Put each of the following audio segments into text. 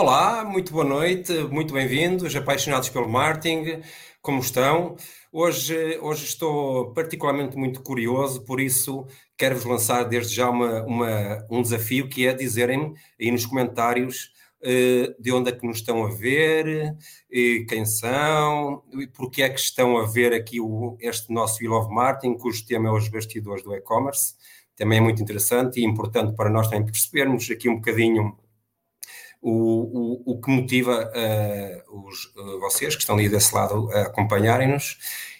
Olá, muito boa noite, muito bem-vindos, apaixonados pelo marketing, como estão? Hoje, hoje estou particularmente muito curioso, por isso quero-vos lançar desde já uma, uma, um desafio que é dizerem aí nos comentários uh, de onde é que nos estão a ver, uh, quem são, e porque é que estão a ver aqui o, este nosso Will of Marketing, cujo tema é os bastidores do e-commerce. Também é muito interessante e importante para nós também percebermos aqui um bocadinho o, o, o que motiva uh, os, uh, vocês que estão ali desse lado a acompanharem-nos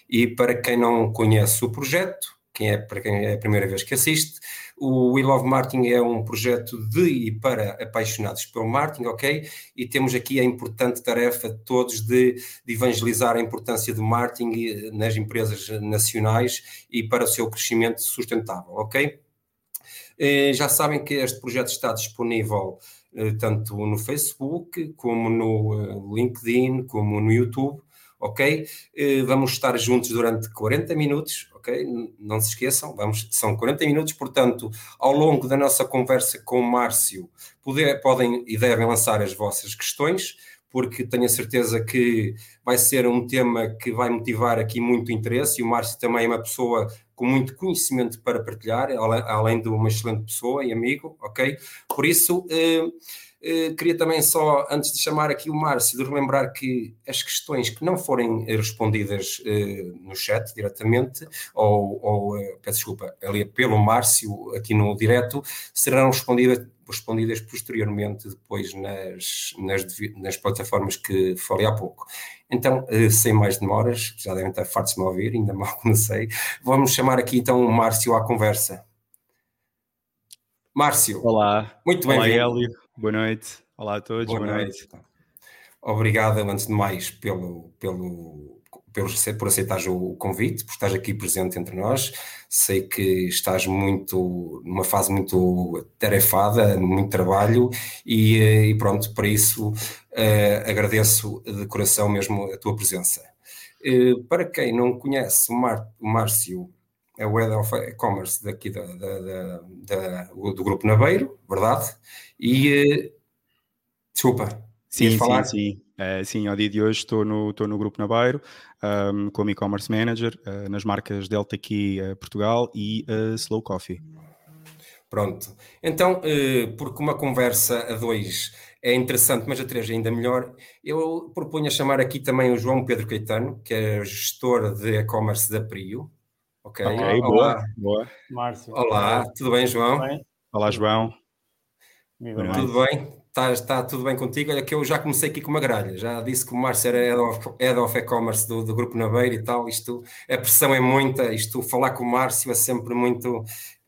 e para quem não conhece o projeto, quem é, para quem é a primeira vez que assiste, o We Love Marketing é um projeto de e para apaixonados pelo marketing, ok? E temos aqui a importante tarefa de todos de, de evangelizar a importância do marketing eh, nas empresas nacionais e para o seu crescimento sustentável, ok? Já sabem que este projeto está disponível tanto no Facebook, como no eh, LinkedIn, como no YouTube, ok? Eh, vamos estar juntos durante 40 minutos, ok? Não se esqueçam, vamos, são 40 minutos, portanto, ao longo da nossa conversa com o Márcio, poder, podem e devem lançar as vossas questões, porque tenho a certeza que vai ser um tema que vai motivar aqui muito interesse e o Márcio também é uma pessoa com muito conhecimento para partilhar, além de uma excelente pessoa e amigo, ok? Por isso, eh, eh, queria também só, antes de chamar aqui o Márcio, de relembrar que as questões que não forem respondidas eh, no chat diretamente, ou, ou peço desculpa, ali pelo Márcio aqui no direto, serão respondidas respondidas posteriormente depois nas, nas, nas, plataformas que falei há pouco. Então, eh, sem mais demoras, já devem estar fartos de me ouvir, ainda mal comecei, vamos chamar aqui então o Márcio à conversa. Márcio. Olá. Muito bem-vindo. Olá, Hélio. Boa noite. Olá a todos. Boa, Boa noite. noite. Obrigado, antes de mais, pelo, pelo por aceitares o convite, por estás aqui presente entre nós. Sei que estás muito numa fase muito tarefada, muito trabalho e, eh, e pronto, para isso uh, agradeço de coração mesmo a tua presença. Uh, para quem não conhece o, Mar, o Márcio, é o Head of E-Commerce daqui da, da, da, da, do Grupo Naveiro, verdade? E uh, desculpa, sim, falar? sim, sim. Uh, sim, ao dia de hoje estou no, estou no Grupo Naveiro um, como e-commerce manager uh, nas marcas Delta Key uh, Portugal e Slow Coffee. Pronto. Então, porque uma conversa a dois é interessante, mas a três é ainda melhor, eu proponho chamar aqui também o João Pedro Caetano, que é gestor de e-commerce da Prio. Ok, okay Olá. boa. Márcio. Olá, tudo bem, João? Tudo bem? Olá, João. Tudo bem? Está, está tudo bem contigo? Olha que eu já comecei aqui com uma gralha, já disse que o Márcio era head of, head of e-commerce do, do Grupo Naveiro e tal, isto, a pressão é muita, isto, falar com o Márcio é sempre muito,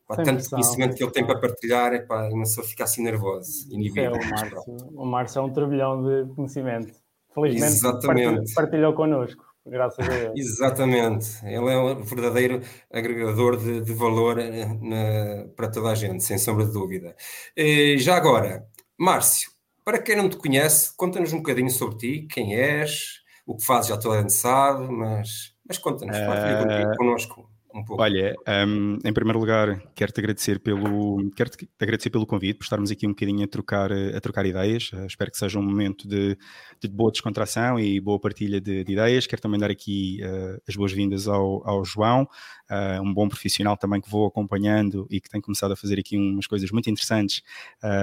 pá, tanto pressão, conhecimento que ele tem para partilhar, epá, uma pessoa fica assim nervoso, inibida. É, o, Márcio, o Márcio é um turbilhão de conhecimento, felizmente Exatamente. partilhou connosco. Graças a Deus. Exatamente. Ele é um verdadeiro agregador de, de valor eh, na, para toda a gente, sem sombra de dúvida. E, já agora, Márcio, para quem não te conhece, conta-nos um bocadinho sobre ti, quem és, o que fazes, já toda a gente sabe, mas, mas conta-nos, partilha uh... connosco um pouco. Olha, um, em primeiro lugar, quero-te agradecer pelo quero -te agradecer pelo convite, por estarmos aqui um bocadinho a trocar, a trocar ideias. Uh, espero que seja um momento de, de, boa descontração e boa partilha de, de ideias. Quero também dar aqui uh, as boas-vindas ao, ao João, uh, um bom profissional também que vou acompanhando e que tem começado a fazer aqui umas coisas muito interessantes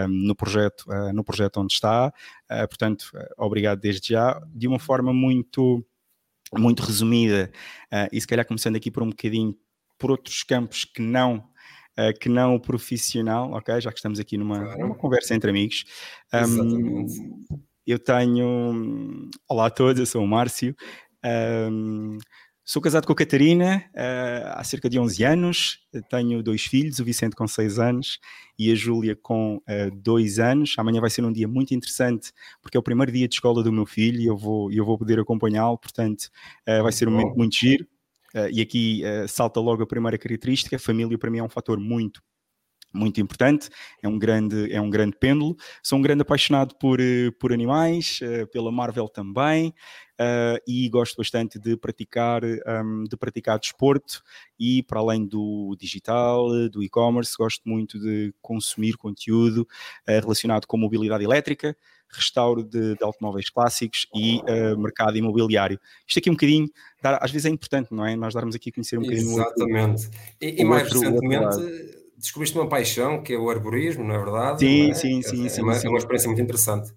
no projeto, no projeto onde está. portanto, obrigado desde já. De uma forma muito muito resumida, uh, e se calhar começando aqui por um bocadinho por outros campos que não uh, que não o profissional, ok? Já que estamos aqui numa, claro. numa conversa entre amigos. Um, eu tenho. Olá a todos, eu sou o Márcio. Um, Sou casado com a Catarina uh, há cerca de 11 anos, tenho dois filhos, o Vicente com 6 anos e a Júlia com 2 uh, anos. Amanhã vai ser um dia muito interessante porque é o primeiro dia de escola do meu filho e eu vou, eu vou poder acompanhá-lo, portanto uh, vai ser um momento muito giro. e aqui salta logo a primeira característica, a família para mim é um fator muito muito importante, é um grande, é um grande pêndulo. Sou um grande apaixonado por, eh, por animais, uh, pela Marvel também, uh, e gosto bastante de praticar, ehm, de praticar desporto e para além do digital, do e-commerce, gosto muito de consumir conteúdo relacionado com mobilidade elétrica, restauro de, de automóveis clássicos e mercado imobiliário. Isto aqui um bocadinho, às vezes é importante, não é? Nós darmos aqui a conhecer um bocadinho Exatamente. Outro, e, e mais outro, recentemente descobriste uma paixão que é o arborismo, não é verdade? Sim, é? sim, sim, é, sim, uma, sim. é uma experiência muito interessante.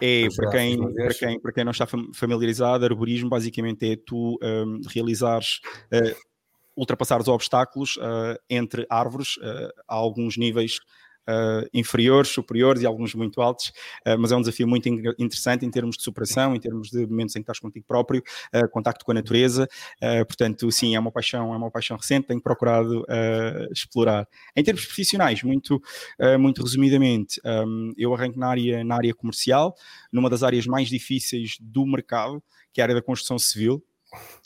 É, para quem, para, quem, para quem não está familiarizado, arborismo basicamente é tu um, realizares, uh, ultrapassares obstáculos uh, entre árvores uh, a alguns níveis uh, inferiores, superiores e alguns muito altos, uh, mas é um desafio muito interessante em termos de superação, em termos de momentos em que estás contigo próprio, uh, contacto com a natureza, portanto, sim, é uma paixão, é uma paixão recente, tenho procurado explorar. Em termos profissionais, muito, muito resumidamente, um, eu arranco na área, na área comercial, numa das áreas mais difíceis do mercado, que é a área da construção civil,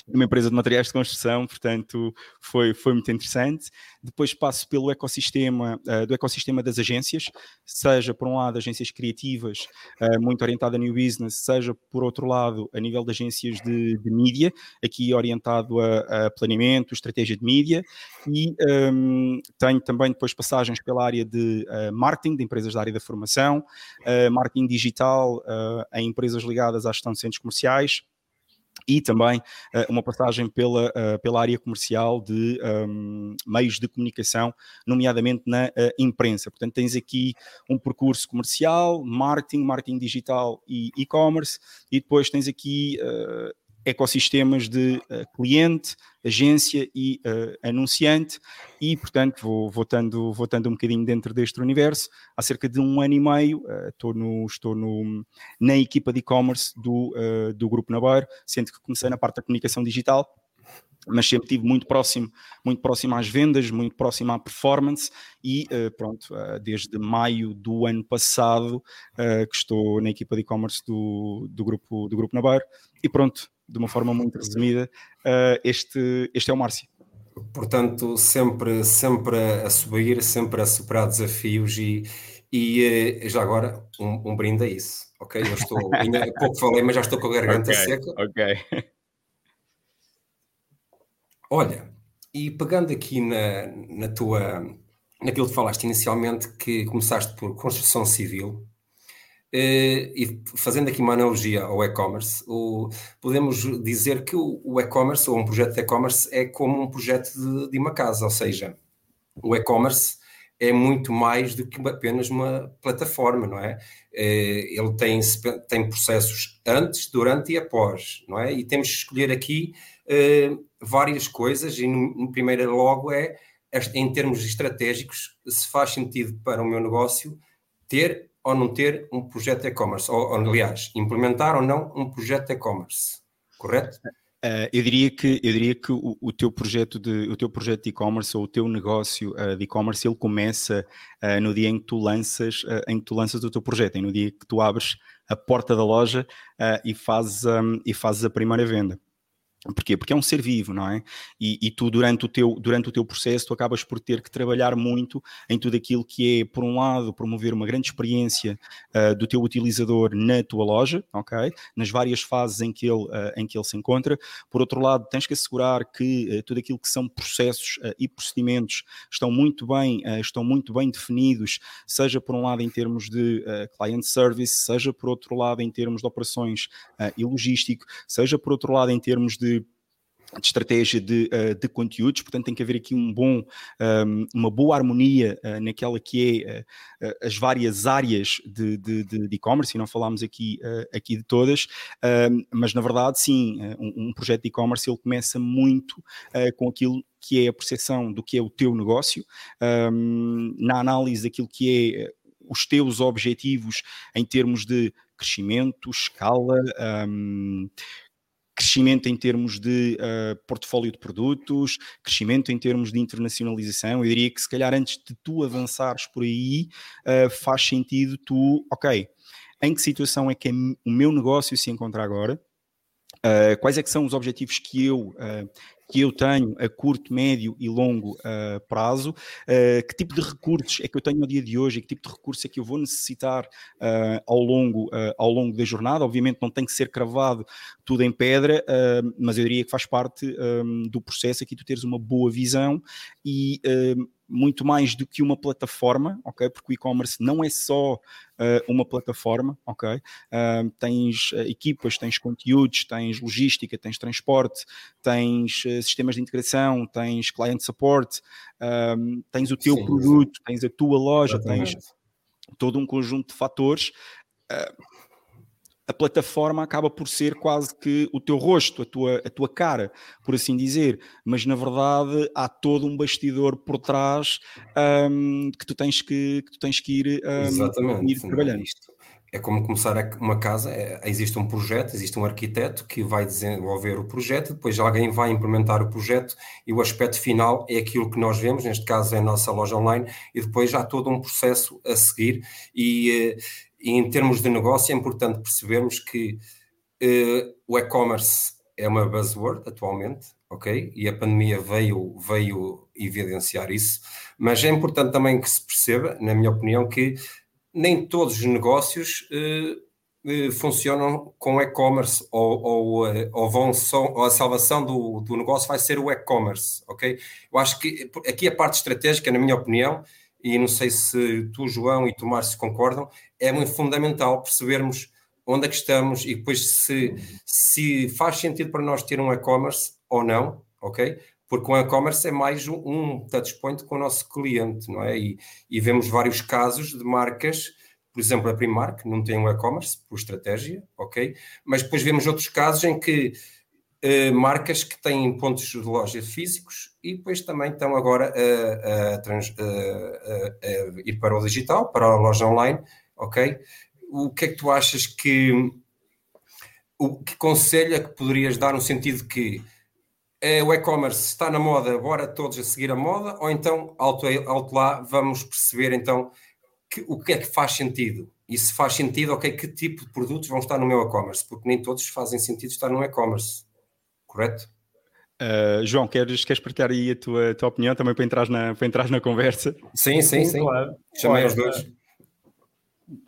uma empresa de materiais de construção, portanto foi, foi muito interessante. Depois passo pelo ecossistema, uh, do ecossistema das agências, seja por um lado agências criativas, uh, muito orientada a new business, seja por outro lado a nível de agências de, de mídia, aqui orientado a, a, planeamento, estratégia de mídia, e um, tenho também depois passagens pela área de uh, marketing, de empresas da área da formação, marketing digital em empresas ligadas à gestão de centros comerciais, e também uh, uma passagem pela, uh, pela área comercial de um, meios de comunicação, nomeadamente na uh, imprensa. Portanto, tens aqui um percurso comercial, marketing, marketing digital e e-commerce, e depois tens aqui ecossistemas de uh, cliente, agência e uh, anunciante. E, portanto, vou, vou tendo um bocadinho dentro deste universo. Há cerca de um ano e meio uh, estou, no, estou no, na equipa de e-commerce do, do Grupo Nabar, sendo que comecei na parte da comunicação digital, mas sempre estive muito próximo, muito próximo às vendas, muito próximo à performance. E pronto, desde maio do ano passado que estou na equipa de e-commerce do, do, grupo, do grupo Nabar e pronto, de uma forma muito resumida, uh, este, este é o Márcio. Portanto, sempre, sempre a subir, sempre a superar desafios e, e uh, já agora um, um, brinde a isso, ok? Eu estou, ainda pouco falei, mas já estou com a garganta okay, seca. Ok. Olha, e pegando aqui na, na tua, naquilo que falaste inicialmente, que começaste por construção civil, eh, e fazendo aqui uma analogia ao e-commerce, podemos dizer que o e-commerce ou um projeto de e-commerce é como um projeto de, de uma casa, ou seja, o e-commerce é muito mais do que apenas uma plataforma, não é? Eh, ele tem, tem processos antes, durante e após, não é? E temos que escolher aqui eh, várias coisas, e no, no primeiro logo é, em termos estratégicos, se faz sentido para o meu negócio ter ou não ter um projeto e-commerce, ou, ou, aliás, implementar ou não um projeto e-commerce, correto? Uh, eu diria que, eu diria que o, o teu projeto de o teu projeto de e-commerce ou o teu negócio uh, de e-commerce ele começa uh, no dia em que tu lanças em que tu lanças o teu projeto, no dia que tu abres a porta da loja e fazes um, e fazes a primeira venda. Porquê? Porque é um ser vivo, não é? E, e, tu, durante o, teu, durante o teu processo, tu acabas por ter que trabalhar muito em tudo aquilo que é, por um lado, promover uma grande experiência uh, do teu utilizador na tua loja, ok? Nas várias fases em que ele, uh, em que ele se encontra. Por outro lado, tens que assegurar que uh, tudo aquilo que são processos e procedimentos estão muito bem, estão muito bem definidos, seja por um lado em termos de client service, seja por outro lado em termos de operações e logístico, seja por outro lado em termos de de estratégia de, uh, de, conteúdos, portanto tem que haver aqui um bom, ehm, uma boa harmonia uh, naquela que é uh, as várias áreas de e-commerce, e não falámos aqui, aqui de todas, ehm, mas na verdade sim, um, um projeto de e-commerce ele começa muito com aquilo que é a percepção do que é o teu negócio, ehm, na análise daquilo que é os teus objetivos em termos de crescimento, escala, um, crescimento em termos de uh, portfólio de produtos, crescimento em termos de internacionalização. Eu diria que se calhar antes de tu avançares por aí, uh, faz sentido tu, ok, em que situação é que é o meu negócio se encontra agora? Uh, quais é que são os objetivos que eu que eu tenho a curto, médio e longo uh, prazo, uh, que tipo de recursos é que eu tenho no dia de hoje, e que tipo de recursos é que eu vou necessitar uh, ao, longo, ao longo da jornada. Obviamente não tem que ser cravado tudo em pedra, mas eu diria que faz parte um, do processo aqui tu teres uma boa visão e muito mais do que uma plataforma, ok? Porque o e-commerce não é só uh, uma plataforma, ok? Uh, tens uh, equipas, tens conteúdos, tens logística, tens transporte, tens sistemas de integração, tens client support, tens o teu sim, produto, tens a tua loja, Exatamente. tens todo um conjunto de fatores a plataforma acaba por ser quase que o teu rosto, a tua, a tua cara, por assim dizer, mas na verdade há todo um bastidor por trás um, que, tu tens que, que tu tens que ir, um, ir trabalhando. Isto é como começar uma casa, é, existe um projeto, existe um arquiteto que vai desenvolver o projeto, depois alguém vai implementar o projeto e o aspecto final é aquilo que nós vemos, neste caso é a nossa loja online, e depois há todo um processo a seguir e eh, e em termos de negócio é importante percebermos que uh, o e-commerce é uma buzzword atualmente, ok? E a pandemia veio, veio evidenciar isso, mas é importante também que se perceba, na minha opinião, que nem todos os negócios uh, uh, funcionam com e-commerce ou, ou, ou, vão só, ou a salvação do, do negócio vai ser o e-commerce, ok? Eu acho que aqui a parte estratégica, na minha opinião, e não sei se tu, João, e tu, Márcio, concordam, é muito fundamental percebermos onde é que estamos e depois se, se faz sentido para nós ter um e-commerce ou não, ok? Porque o e-commerce é mais um, um touchpoint com o nosso cliente, não é? E, e, vemos vários casos de marcas, por exemplo, a Primark não tem um e-commerce por estratégia, ok? Mas depois vemos outros casos em que eh, marcas que têm pontos de loja físicos e depois também estão agora a, a, trans, a, a, ir para o digital, para a loja online, ok? O que é que tu achas que o que conselho é que poderias dar no sentido que é, o e-commerce está na moda, bora todos a seguir a moda, ou então, alto, alto lá, vamos perceber então que, o que é que faz sentido? E se faz sentido, ok, que tipo de produtos vão estar no meu e-commerce? Porque nem todos fazem sentido estar no e-commerce correto? Uh, João, queres, queres partilhar aí a tua, a tua opinião também para entrar na, para entrar na conversa? Sim, sim, sim. Claro. Chamei olha, os dois.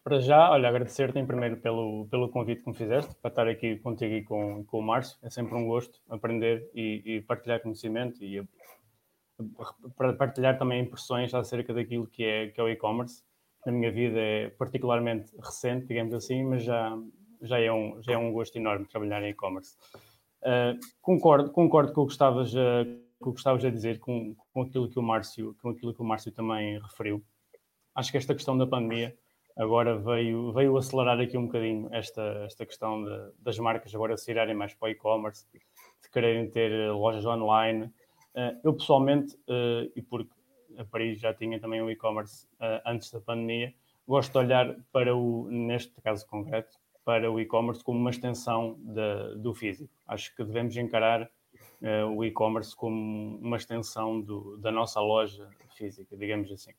Para já, olha, agradecer-te em primeiro pelo, pelo convite que me fizeste para estar aqui contigo e com, com o Márcio. É sempre um gosto aprender e, e partilhar conhecimento e para partilhar também impressões acerca daquilo que é, que é o e-commerce. Na minha vida é particularmente recente, digamos assim, mas já, já, é, um, já é um gosto enorme trabalhar em e-commerce. Uh, concordo, concordo com o que estavas a, com o que estavas a dizer, com, com, aquilo que o Márcio, com aquilo que o Márcio também referiu. Acho que esta questão da pandemia agora veio, veio acelerar aqui um bocadinho esta, esta questão de, das marcas agora se irem mais para o e-commerce, de quererem ter lojas online. Uh, eu pessoalmente, uh, e porque a Paris já tinha também o e-commerce antes da pandemia, gosto de olhar para o, neste caso concreto, para o e-commerce como uma extensão de, do físico. Acho que devemos encarar uh, o e-commerce como uma extensão do, da nossa loja física, digamos assim.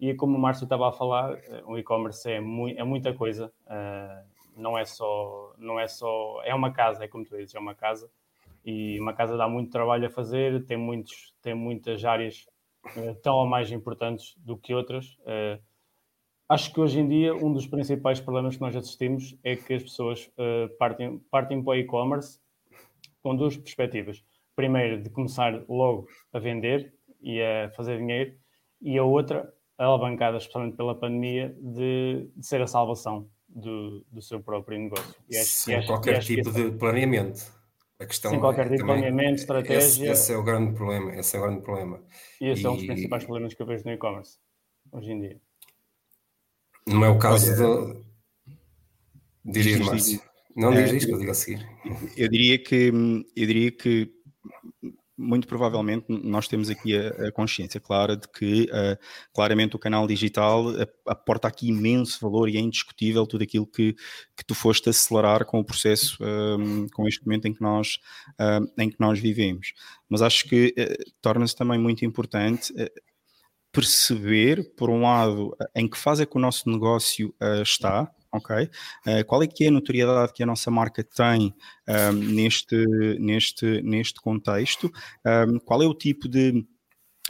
E como o Márcio estava a falar, uh, o e-commerce é, mu é muita coisa. Uh, não é só, não é só, é uma casa, é como tu dizes, é uma casa. E uma casa dá muito trabalho a fazer, tem, muitos, tem muitas áreas tão ou mais importantes do que outras. Uh, Acho que hoje em dia um dos principais problemas que nós assistimos é que as pessoas uh, partem, partem para o e-commerce com duas perspectivas. Primeiro, de começar logo a vender e a fazer dinheiro, e a outra, alavancada especialmente pela pandemia, de, de ser a salvação do, do, seu próprio negócio. E acho, Sem acho, qualquer acho tipo de planeamento. A questão Sem qualquer tipo de planeamento, estratégia. Esse, esse, é o grande problema. Esse é o grande problema. E esse e... é um dos principais problemas que eu vejo no e-commerce hoje em dia. Não é o caso Olha, de. Dirias, Márcio. Não diz isto, eu digo a seguir. Eu diria que, eu diria que muito provavelmente nós temos aqui a, a consciência clara de que uh, claramente o canal digital aporta aqui imenso valor e é indiscutível tudo aquilo que, que tu foste acelerar com o processo, um, com este momento em que nós, uh, em que nós vivemos. Mas acho que uh, torna-se também muito importante perceber, por um lado, em que fase é que o nosso negócio uh, está, ok? Uh, qual é que é a notoriedade que a nossa marca tem um, neste, neste, neste contexto? Um, qual é o tipo de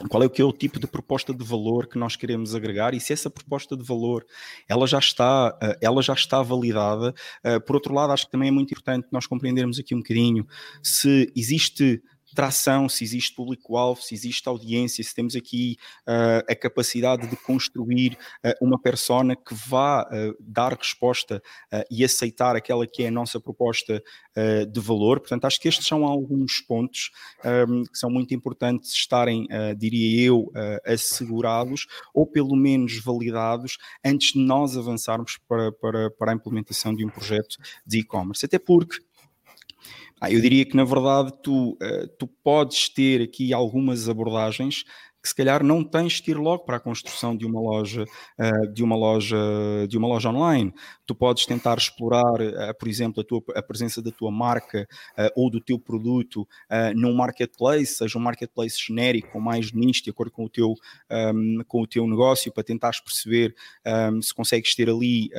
qual é o que é o tipo de proposta de valor que nós queremos agregar e se essa proposta de valor ela já está eh, ela já está validada por outro lado acho que também é muito importante nós compreendermos aqui um bocadinho se existe tração, se existe público-alvo, se existe audiência, se temos aqui uh, a capacidade de construir uh, uma persona que vá uh, dar resposta e aceitar aquela que é a nossa proposta de valor. Portanto, acho que estes são alguns pontos um, que são muito importantes estarem, diria eu, assegurados ou pelo menos validados antes de nós avançarmos para, para, para a implementação de um projeto de e-commerce. Até porque ah, eu diria que, na verdade, tu, uh, tu podes ter aqui algumas abordagens que se calhar não tens que ir logo para a construção de uma loja, uh, de uma loja, de uma loja online. Tu podes tentar explorar, uh, por exemplo, a, tua, a presença da tua marca uh, ou do teu produto num marketplace, seja um marketplace genérico ou mais nicho, de acordo com o teu, um, com o teu negócio, para tentares perceber um, se consegues ter ali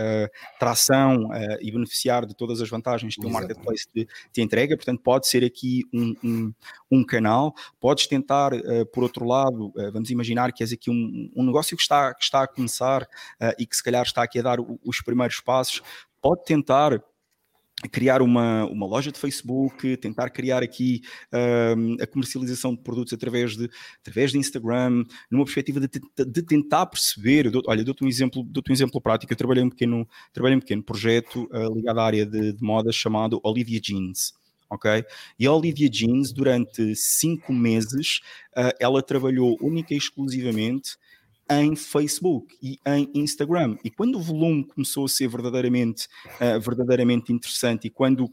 tração e beneficiar de todas as vantagens que o marketplace te, te, entrega. Portanto, pode ser aqui um, um, um canal. Podes tentar, por outro lado, eh, vamos imaginar que és aqui um, um negócio que está, que está a começar e que se calhar está aqui a dar os primeiros passos, pode tentar criar uma, uma loja de Facebook, tentar criar aqui uh, a comercialização de produtos através de, através de Instagram, numa perspectiva de, de tentar perceber, dou, olha, dou-te um exemplo, dou um exemplo prático, eu trabalhei um pequeno, trabalhei um pequeno projeto uh, ligado à área de, de moda chamado Olivia Jeans ok? E a Olivia Jeans, durante cinco meses, uh, ela trabalhou única e exclusivamente em Facebook e em Instagram. E quando o volume começou a ser verdadeiramente, uh, verdadeiramente interessante e quando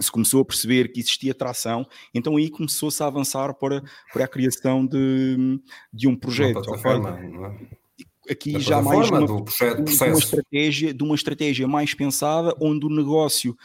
se começou a perceber que existia tração, então aí começou-se a avançar para, para a criação de, de um projeto. É? Aqui já mais uma, do processo. De uma estratégia, de uma estratégia mais pensada, onde o negócio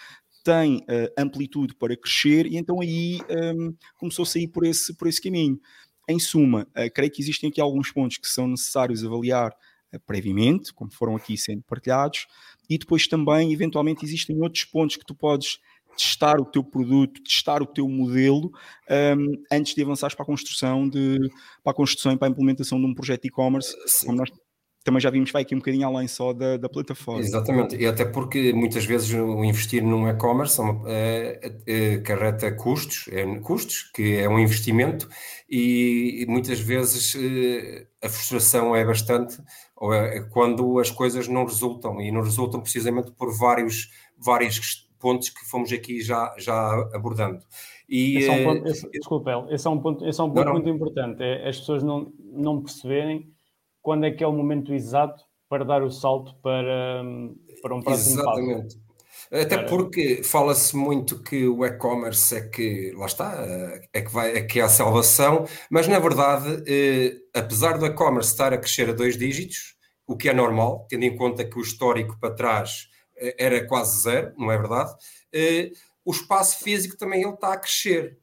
tem uh, amplitude para crescer e então aí um, ehm, começou a sair por esse, por esse caminho. Em suma, uh, creio que existem aqui alguns pontos que são necessários avaliar uh, previamente, como foram aqui sendo partilhados, e depois também, eventualmente, existem outros pontos que tu podes testar o teu produto, testar o teu modelo um, ehm, antes de avançares para a construção de para a construção e para a implementação de um projeto e-commerce, como nós também já vimos vai aqui um bocadinho além só da, da plataforma. Exatamente, e até porque muitas vezes o investir num e-commerce é, é, carreta custos, é, custos, que é um investimento, e, e muitas vezes é, a frustração é bastante é, quando as coisas não resultam, e não resultam precisamente por vários, vários pontos que fomos aqui já, já abordando. E, esse é um ponto, esse, desculpa, esse é um ponto, esse é um ponto não, muito importante, é as pessoas não, não perceberem quando é que é o momento exato para dar o salto para, para um próximo Exatamente. passo. Até porque fala-se muito que o e-commerce é que, lá está, é que, vai, é que é a salvação, mas na verdade, eh, apesar do e-commerce estar a crescer a dois dígitos, o que é normal, tendo em conta que o histórico para trás eh, era quase zero, não é verdade? Eh, o espaço físico também ele está a crescer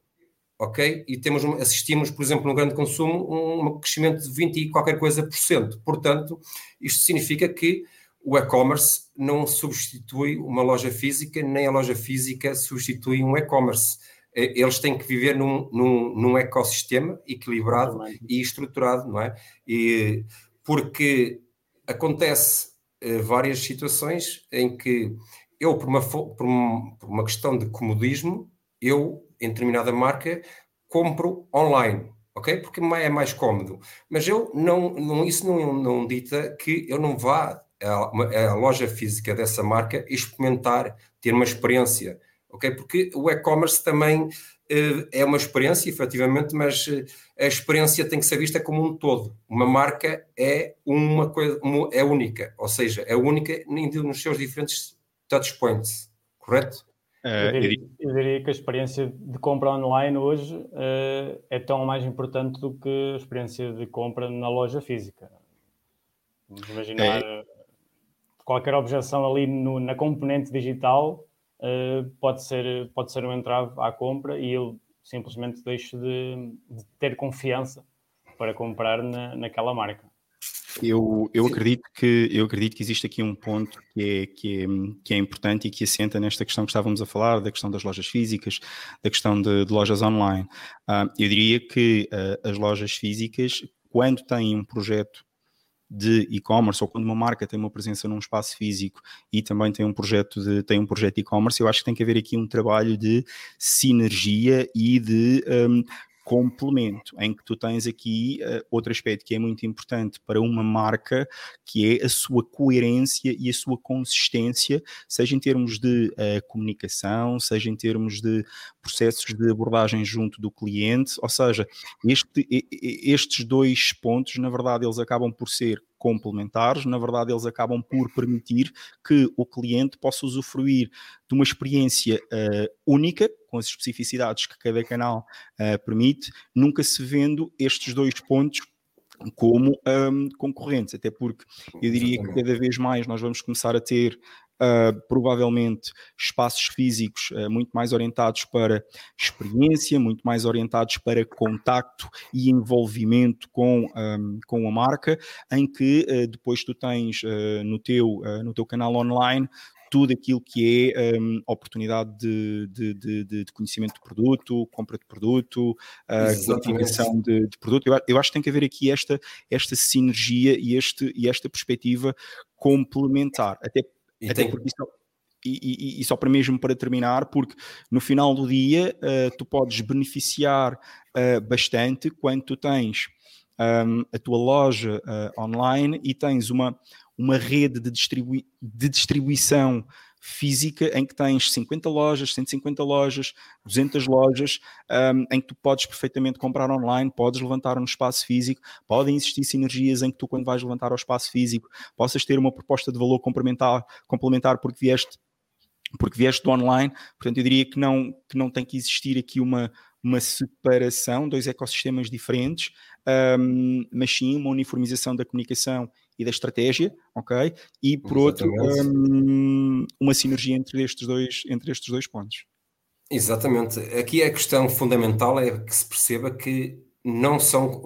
ok? E temos, assistimos, por exemplo, no grande consumo, um crescimento de 20 e qualquer coisa por cento. Portanto, isto significa que o e-commerce não substitui uma loja física, nem a loja física substitui um e-commerce. Eles têm que viver num, num, num ecossistema equilibrado e estruturado, não é? E, porque acontece eh, várias situações em que eu, por uma, por uma questão de comodismo, eu em determinada marca, compro online, ok? Porque é mais cómodo. Mas eu não, não isso não, não dita que eu não vá à, à loja física dessa marca experimentar, ter uma experiência, ok? Porque o e-commerce também uh, é uma experiência, efetivamente, mas uh, a experiência tem que ser vista como um todo. Uma marca é uma coisa, é única, ou seja, é única nos seus diferentes touchpoints, correto? Eu diria, eu diria, que a experiência de compra online hoje uh, é tão mais importante do que a experiência de compra na loja física. Vamos imaginar é. qualquer objeção ali no, na componente digital uh, pode, ser, pode ser um entrave à compra e eu simplesmente deixo de, de ter confiança para comprar na, naquela marca. Eu, eu, acredito que, eu acredito que existe aqui um ponto que é, que, é, que é importante e que assenta nesta questão que estávamos a falar, da questão das lojas físicas, da questão de, de lojas online. Uh, eu diria que uh, as lojas físicas, quando têm um projeto de e-commerce ou quando uma marca tem uma presença num espaço físico e também tem um projeto de tem um projeto e-commerce, eu acho que tem que haver aqui um trabalho de sinergia e de um, complemento, em que tu tens aqui uh, outro aspecto que é muito importante para uma marca, que é a sua coerência e a sua consistência, seja em termos de uh, comunicação, seja em termos de processos de abordagem junto do cliente, ou seja, este, estes dois pontos, na verdade, eles acabam por ser complementares, na verdade, eles acabam por permitir que o cliente possa usufruir de uma experiência uh, única, com as especificidades que cada canal uh, permite, nunca se vendo estes dois pontos como um, concorrentes, até porque eu diria que cada vez mais nós vamos começar a ter Uh, provavelmente espaços físicos uh, muito mais orientados para experiência, muito mais orientados para contacto e envolvimento com, um, com a marca, em que uh, depois tu tens no, teu, no teu canal online tudo aquilo que é um, oportunidade de, de, de, de, conhecimento de produto, compra de produto, qualificação de, de, produto. Eu, eu, acho que tem que haver aqui esta, esta sinergia e, este, e esta perspectiva complementar. Até e, Até porque isso, e, e, e, só para mesmo para terminar, porque no final do dia uh, tu podes beneficiar uh, bastante quando tu tens um, a tua loja uh, online e tens uma, uma rede de, distribui de distribuição física em que tens 50 lojas, 150 lojas, 200 lojas, um, em que tu podes perfeitamente comprar online, podes levantar um espaço físico, podem existir sinergias em que tu, quando vais levantar ao espaço físico, possas ter uma proposta de valor complementar, complementar porque vieste porque vieste do online, portanto eu diria que não, que não tem que existir aqui uma, uma separação, dois ecossistemas diferentes, um, mas sim uma uniformização da comunicação e da estratégia, ok? E por Exatamente. outro, um, uma sinergia entre estes, dois, entre estes dois pontos. Exatamente. Aqui a questão fundamental é que se perceba que não são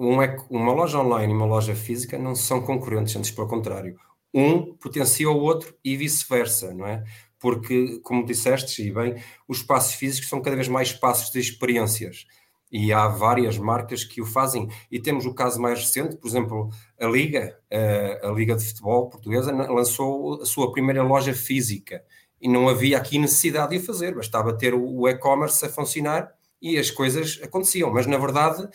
uma loja online e uma loja física não são concorrentes, antes pelo contrário. Um potencia o outro e vice-versa, não é? Porque, como disseste, e bem, os espaços físicos são cada vez mais espaços de experiências e há várias marcas que o fazem. E temos o caso mais recente, por exemplo, a Liga, a Liga de Futebol Portuguesa, lançou a sua primeira loja física e não havia aqui necessidade de o fazer, bastava ter o e-commerce a funcionar e as coisas aconteciam. Mas na verdade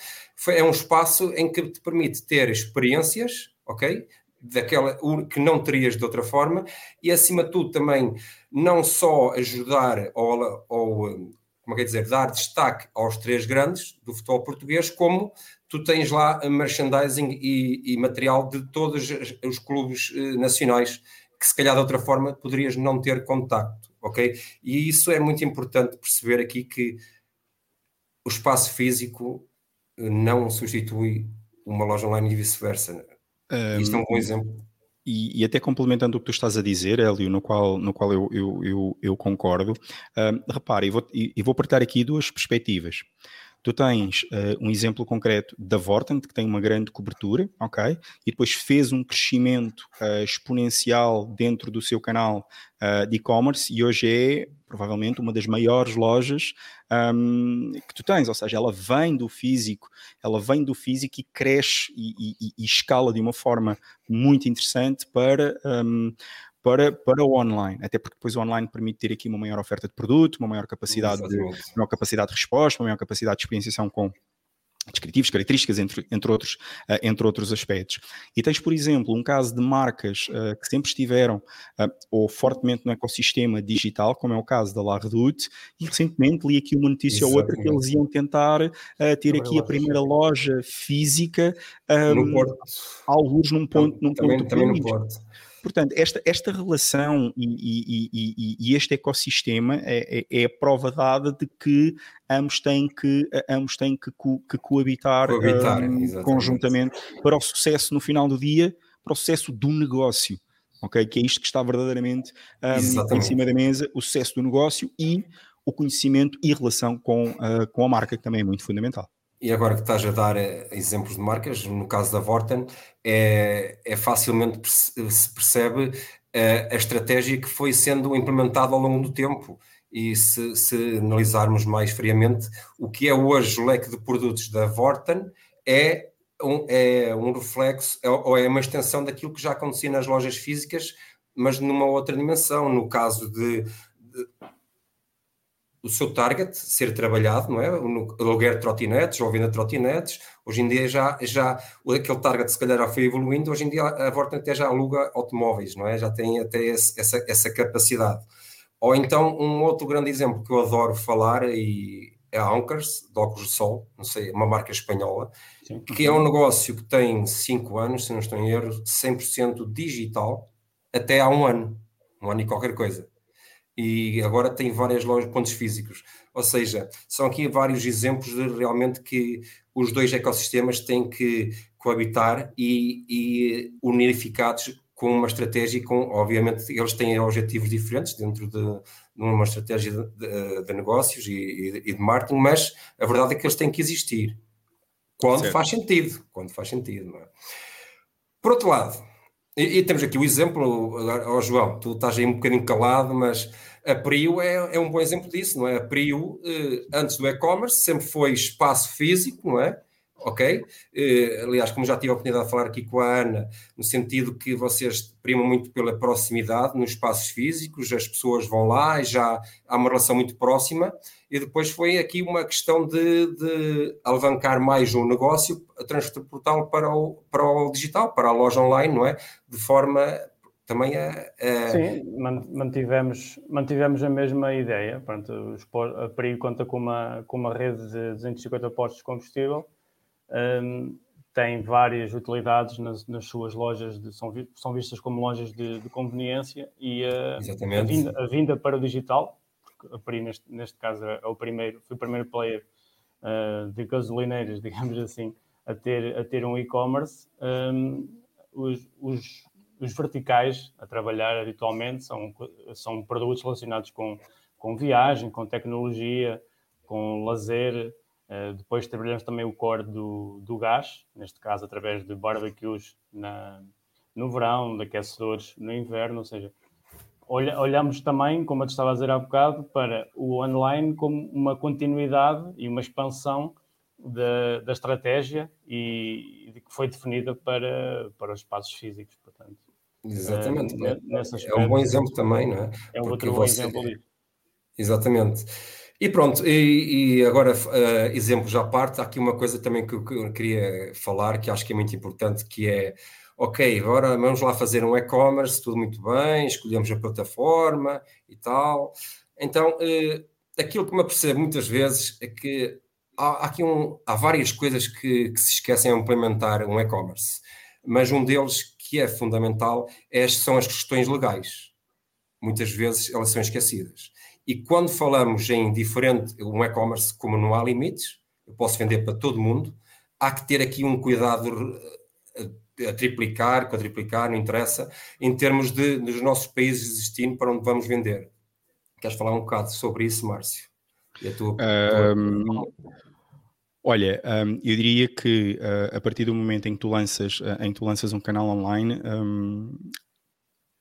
é um espaço em que te permite ter experiências, ok? Daquela que não terias de outra forma, e acima de tudo também não só ajudar ou, ou como é que dizer, dar destaque aos três grandes do futebol português, como tu tens lá merchandising e, e material de todos os clubes eh, nacionais, que se calhar de outra forma poderias não ter contacto, ok? E isso é muito importante perceber aqui que o espaço físico eh, não substitui uma loja online e vice-versa. Um, Isto é um bom exemplo. E, e, até complementando o que tu estás a dizer, Hélio, no qual, no qual eu, eu, eu, eu concordo, uh, eu vou, eu vou partilhar aqui duas perspectivas. Tu tens uh, um exemplo concreto da Vortent, que tem uma grande cobertura, ok? E depois fez um crescimento uh, exponencial dentro do seu canal uh, de e-commerce e hoje é provavelmente uma das maiores lojas um, que tu tens, ou seja, ela vem do físico, ela vem do físico e cresce e, e, e escala de uma forma muito interessante para, um, para, para o online, até porque depois o online permite ter aqui uma maior oferta de produto, uma maior capacidade, de, maior capacidade de resposta, uma maior capacidade de experienciação com descritivos, características, entre, entre, outros, uh, entre outros aspectos. E tens, por exemplo, um caso de marcas uh, que sempre estiveram uh, ou fortemente no ecossistema digital, como é o caso da La Redoute, e recentemente li aqui uma notícia Exatamente. ou outra que eles iam tentar ter aqui a primeira loja física um, no Porto. alguns num ponto, num também, ponto também no Porto. Portanto, esta, esta relação e, e, e, e este ecossistema é, é, é, a prova dada de que ambos têm que, ambos têm que, co, que coabitar, coabitar um, conjuntamente para o sucesso no final do dia, para o sucesso do negócio. Okay? Que é isto que está verdadeiramente um, em cima da mesa, o sucesso do negócio e o conhecimento e relação com, uh, com a marca, que também é muito fundamental. E agora que estás a dar eh, exemplos de marcas, no caso da Vorten, é, é facilmente se percebe a, eh, a estratégia que foi sendo implementada ao longo do tempo. E se, se, analisarmos mais friamente, o que é hoje o leque de produtos da Vorten é um, é um reflexo, é, ou é uma extensão daquilo que já acontecia nas lojas físicas, mas numa outra dimensão. No caso de o seu target ser trabalhado, não é? No aluguer de trotinetes ou venda de trotinetes. Hoje em dia já, já aquele target se calhar já foi evoluindo, hoje em dia a Vorten até já aluga automóveis, não é? Já tem até esse, essa, essa capacidade. Ou então um outro grande exemplo que eu adoro falar e é a Anchors, de óculos de sol, não sei, uma marca espanhola, Sim. que é um negócio que tem 5 anos, se não estou em erro, 100% digital, até há um ano, um ano e qualquer coisa e agora tem várias lojas, pontos físicos. Ou seja, são aqui vários exemplos de realmente que os dois ecossistemas têm que coabitar e, e unificados com uma estratégia e com, obviamente, eles têm objetivos diferentes dentro de, de uma estratégia de, de, de negócios e, e, de marketing, mas a verdade é que eles têm que existir quando certo. faz sentido, quando faz sentido, é? Por outro lado, e, e, temos aqui o exemplo, ó, João, tu estás aí um bocadinho calado, mas a Prio é, é um bom exemplo disso, não é? A Prio, eh, antes do e-commerce, sempre foi espaço físico, não é? Ok? Eh, aliás, como já tive a oportunidade de falar aqui com a Ana, no sentido que vocês primam muito pela proximidade nos espaços físicos, as pessoas vão lá e já há uma relação muito próxima, e depois foi aqui uma questão de, de alavancar mais o negócio, transportá-lo para o, para o digital, para a loja online, não é? De forma também a, a... Sim, mantivemos, mantivemos a mesma ideia. Pronto, a PRI conta com uma, com uma rede de 250 postos de combustível um, tem várias utilidades nas, nas suas lojas, de, são, são, vistas como lojas de, de conveniência e a, a, vinda, a, vinda, para o digital, porque a PRI neste, neste caso é o primeiro, foi o primeiro player uh, de gasolineiras, digamos assim, a ter, a ter um e-commerce, um, os, os, os, verticais a trabalhar habitualmente são, são produtos relacionados com, com viagem, com tecnologia, com lazer, depois trabalhamos também o core do, do gás, neste caso através de barbecues na, no verão, de aquecedores no inverno, ou seja, olha, olhamos também, como eu te estava a dizer há bocado, para o online como uma continuidade e uma expansão da, da estratégia e, e, que foi definida para, para os espaços físicos, portanto. Exatamente. Uh, é um bom exemplo também, não é? É um outro bom exemplo disso. Exatamente. E pronto, e, e agora, uh, exemplos à parte, há aqui uma coisa também que eu, que eu queria falar, que acho que é muito importante, que é, ok, agora vamos lá fazer um e-commerce, tudo muito bem, escolhemos a plataforma e tal. Então, uh, aquilo que me apercebo muitas vezes é que há, há aqui um, há várias coisas que, que se esquecem a implementar um e-commerce, mas um deles que é fundamental é, são as questões legais. Muitas vezes elas são esquecidas. E quando falamos em diferente, um e-commerce como não há limites, eu posso vender para todo mundo, há que ter aqui um cuidado a, a triplicar, quadriplicar, não interessa, em termos de, dos nossos países de destino para onde vamos vender. Queres falar um bocado sobre isso, Márcio? E a tua, um, Olha, um, eu diria que uh, a partir do momento em que tu lanças, uh, em que tu lanças um canal online,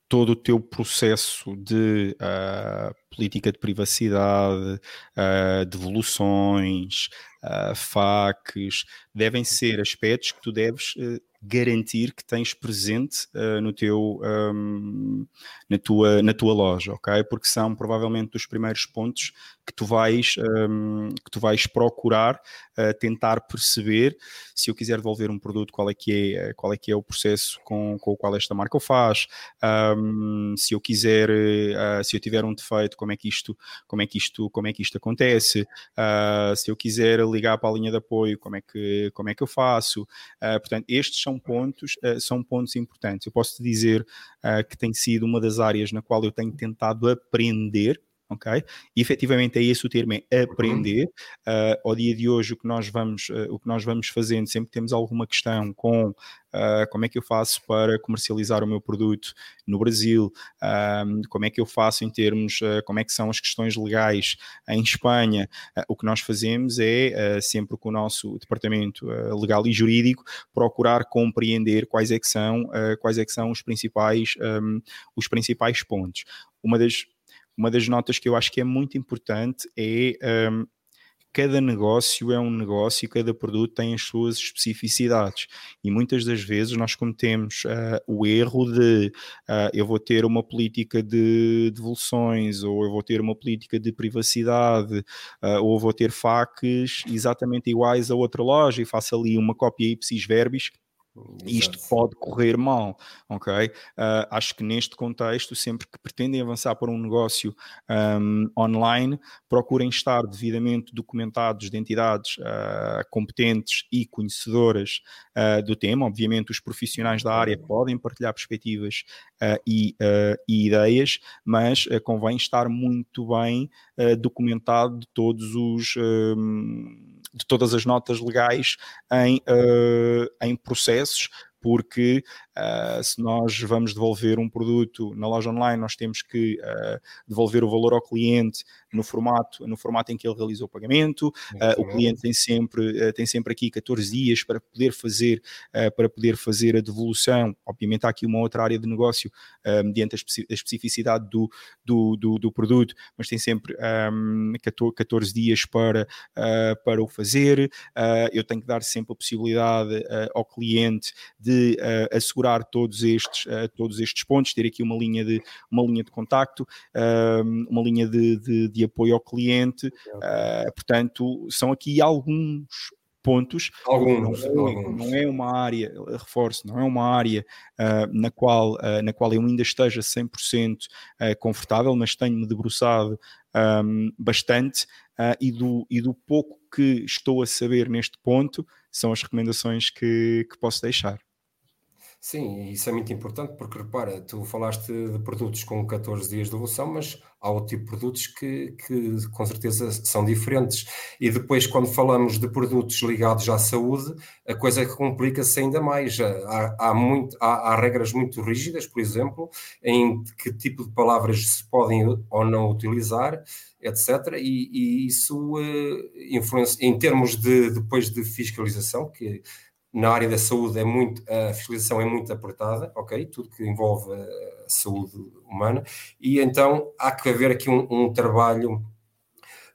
todo o teu processo de uh, política de privacidade, uh, devoluções, uh, FAQs, devem ser aspectos que tu deves uh, garantir que tens presente uh, no teu, um, na, tua, na tua loja, ok? Porque são provavelmente dos primeiros pontos que tu vais, um, que tu vais procurar tentar perceber se eu quiser devolver um produto, qual é que é, qual é, que é o processo com, com o qual esta marca o faz, um, se eu quiser, se eu tiver um defeito, como é que isto, como é que isto, como é que isto acontece, uh, se eu quiser ligar para a linha de apoio, como é que, como é que eu faço, portanto, estes são pontos, são pontos importantes. Eu posso te dizer que tem sido uma das áreas na qual eu tenho tentado aprender ok? E efetivamente é esse o termo, é aprender. Uh, ao dia de hoje, o que nós vamos, uh, o que nós vamos fazendo, sempre que temos alguma questão com uh, como é que eu faço para comercializar o meu produto no Brasil, como é que eu faço em termos, como é que são as questões legais em Espanha, o que nós fazemos é, sempre com o nosso departamento legal e jurídico, procurar compreender quais é que são, quais é que são os principais, um, os principais pontos. Uma das, uma das notas que eu acho que é muito importante é um, cada negócio é um negócio e cada produto tem as suas especificidades. E muitas das vezes nós cometemos uh, o erro de uh, eu vou ter uma política de devoluções, ou eu vou ter uma política de privacidade, uh, ou vou ter facs exatamente iguais a outra loja e faço ali uma cópia ipsis verbis isto pode correr mal, ok? Uh, acho que neste contexto, sempre que pretendem avançar para um negócio um, online, procurem estar devidamente documentados de entidades uh, competentes e conhecedoras uh, do tema. Obviamente, os profissionais da área podem partilhar perspectivas e, e, ideias, mas convém estar muito bem documentado de todos os. Um, de todas as notas legais em, uh, em processos, porque uh, se nós vamos devolver um produto na loja online, nós temos que uh, devolver o valor ao cliente no formato, no formato em que ele realizou o pagamento. Uh, o cliente tem sempre, tem sempre aqui 14 dias para poder fazer, para poder fazer a devolução. Obviamente há aqui uma outra área de negócio mediante a, especificidade do, do, do, do, produto, mas tem sempre um, 14, dias para, para o fazer. eu tenho que dar sempre a possibilidade ao cliente de assegurar assegurar todos estes, uh, todos estes pontos, ter aqui uma linha de, uma linha de contacto, uh, uma linha de, de, de, apoio ao cliente. Uh, portanto, são aqui alguns pontos. Alguns não, é, alguns. não é, uma área, reforço, não é uma área uh, na, qual, uh, na qual eu ainda esteja 100% uh, confortável, mas tenho-me debruçado um, bastante e, do, e do pouco que estou a saber neste ponto são as recomendações que, que posso deixar. Sim, isso é muito importante porque repara, tu falaste de produtos com 14 dias de evolução, mas há outro tipo de produtos que, que com certeza são diferentes. E depois, quando falamos de produtos ligados à saúde, a coisa complica-se ainda mais. Há, há, muito, há, há, regras muito rígidas, por exemplo, em que tipo de palavras se podem ou não utilizar, etc. E, e isso uh, influencia em termos de depois de fiscalização, que na área da saúde é muito, a fiscalização é muito apertada, ok? Tudo que envolve a saúde humana, e então há que haver aqui um, um trabalho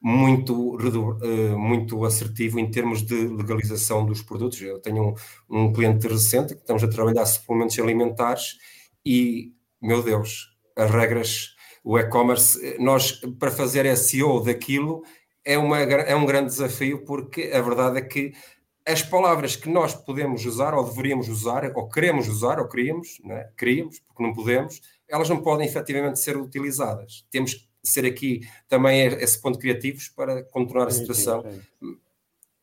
muito, eh, muito assertivo em termos de legalização dos produtos. Eu tenho um, um cliente recente que estamos a trabalhar suplementos alimentares e, meu Deus, as regras, o e-commerce, eh, nós para fazer SEO daquilo é, uma, é um grande desafio porque a verdade é que as palavras que nós podemos usar, ou deveríamos usar, ou queremos usar, ou queríamos, não é? queríamos, porque não podemos, elas não podem efetivamente ser utilizadas. Temos que ser aqui também esse ponto criativos para contornar a situação. Sim, sim.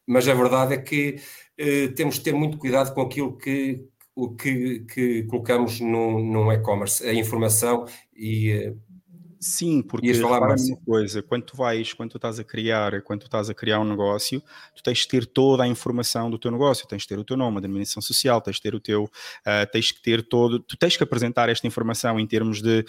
Mas a verdade é que eh, temos de ter muito cuidado com aquilo que, o que, que colocamos no, no e-commerce, a informação e eh, Sim, porque repara uma coisa, quando tu vais, quando tu estás a criar, quando tu estás a criar um negócio, tu tens de ter toda a informação do teu negócio, tens de ter o teu nome, a denominação social, tens de ter o teu, uh, tens que ter todo, tu tens que apresentar esta informação em termos de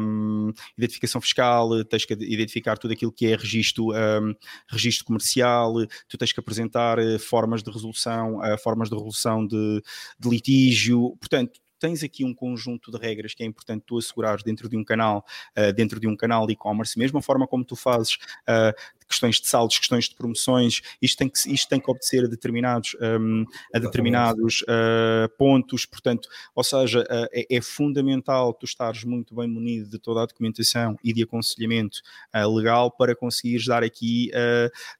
um, identificação fiscal, tens que identificar tudo aquilo que é registro, um, registro comercial, tu tens que apresentar uh, formas de resolução, uh, formas de resolução de, de litígio, portanto, tens aqui um conjunto de regras que é importante tu assegurares dentro de um canal, uh, dentro de um canal e-commerce, mesma forma como tu fazes uh, questões de saldos, questões de promoções, isto tem que, isto tem que obedecer a determinados, um, a determinados uh, pontos, portanto, ou seja, é, é, fundamental tu estares muito bem munido de toda a documentação e de aconselhamento legal para conseguires dar aqui,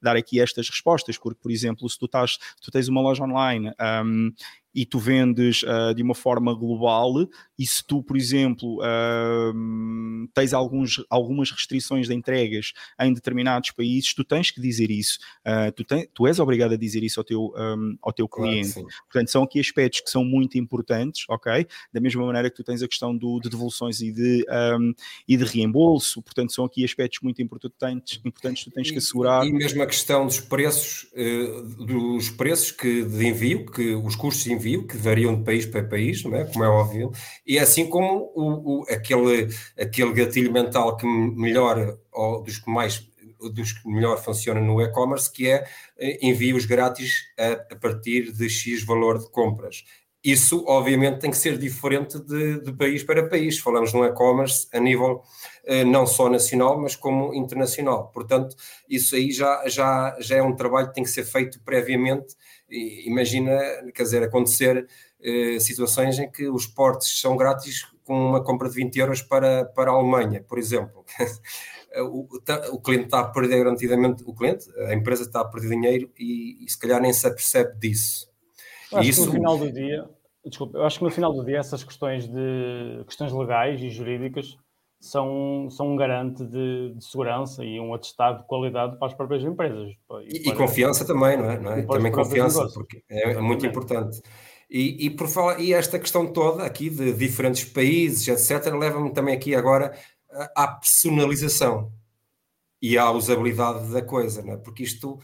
dar aqui estas respostas, porque, por exemplo, se tu, estás, tu tens uma loja online um, e tu vendes uh, de uma forma global, e se tu, por exemplo, uh, tens alguns, algumas restrições de entregas em determinados países, tu tens que dizer isso. Uh, tu, ten, tu és obrigado a dizer isso ao teu, um, ao teu cliente. Claro Portanto, são aqui aspectos que são muito importantes, ok? Da mesma maneira que tu tens a questão do, de devoluções e de, um, e de reembolso, portanto, são aqui aspectos muito importantes, importantes que tu tens que assegurar. E, e mesmo a questão dos preços, uh, dos preços que de envio, que os custos de envio, que variam de país para país, é? como é óbvio, e assim como o, o, aquele, aquele gatilho mental que melhor, ou dos que mais dos que melhor funciona no e-commerce, que é eh, envios grátis a, a, partir de X valor de compras. Isso, obviamente, tem que ser diferente de, de país para país. Falamos no e-commerce a nível eh, não só nacional, mas como internacional. Portanto, isso aí já, já, já é um trabalho que tem que ser feito previamente. E, imagina, quer dizer, acontecer eh, situações em que os portes são grátis com uma compra de 20 euros para, para a Alemanha, por exemplo. o, o, cliente está a perder garantidamente, o cliente, a empresa está a perder dinheiro e, e se calhar nem se apercebe disso. Eu acho isso... que no final do dia, desculpa, eu acho que no final do dia essas questões de questões legais e jurídicas são, são um garante de, de segurança e um atestado de qualidade para as próprias empresas. E, e, e confiança também, não é? Não é? Também confiança, negócios. porque é, é muito importante. E, e, por falar, e esta questão toda aqui de diferentes países, etc., leva-me também aqui agora à personalização e à usabilidade da coisa, não é? porque isto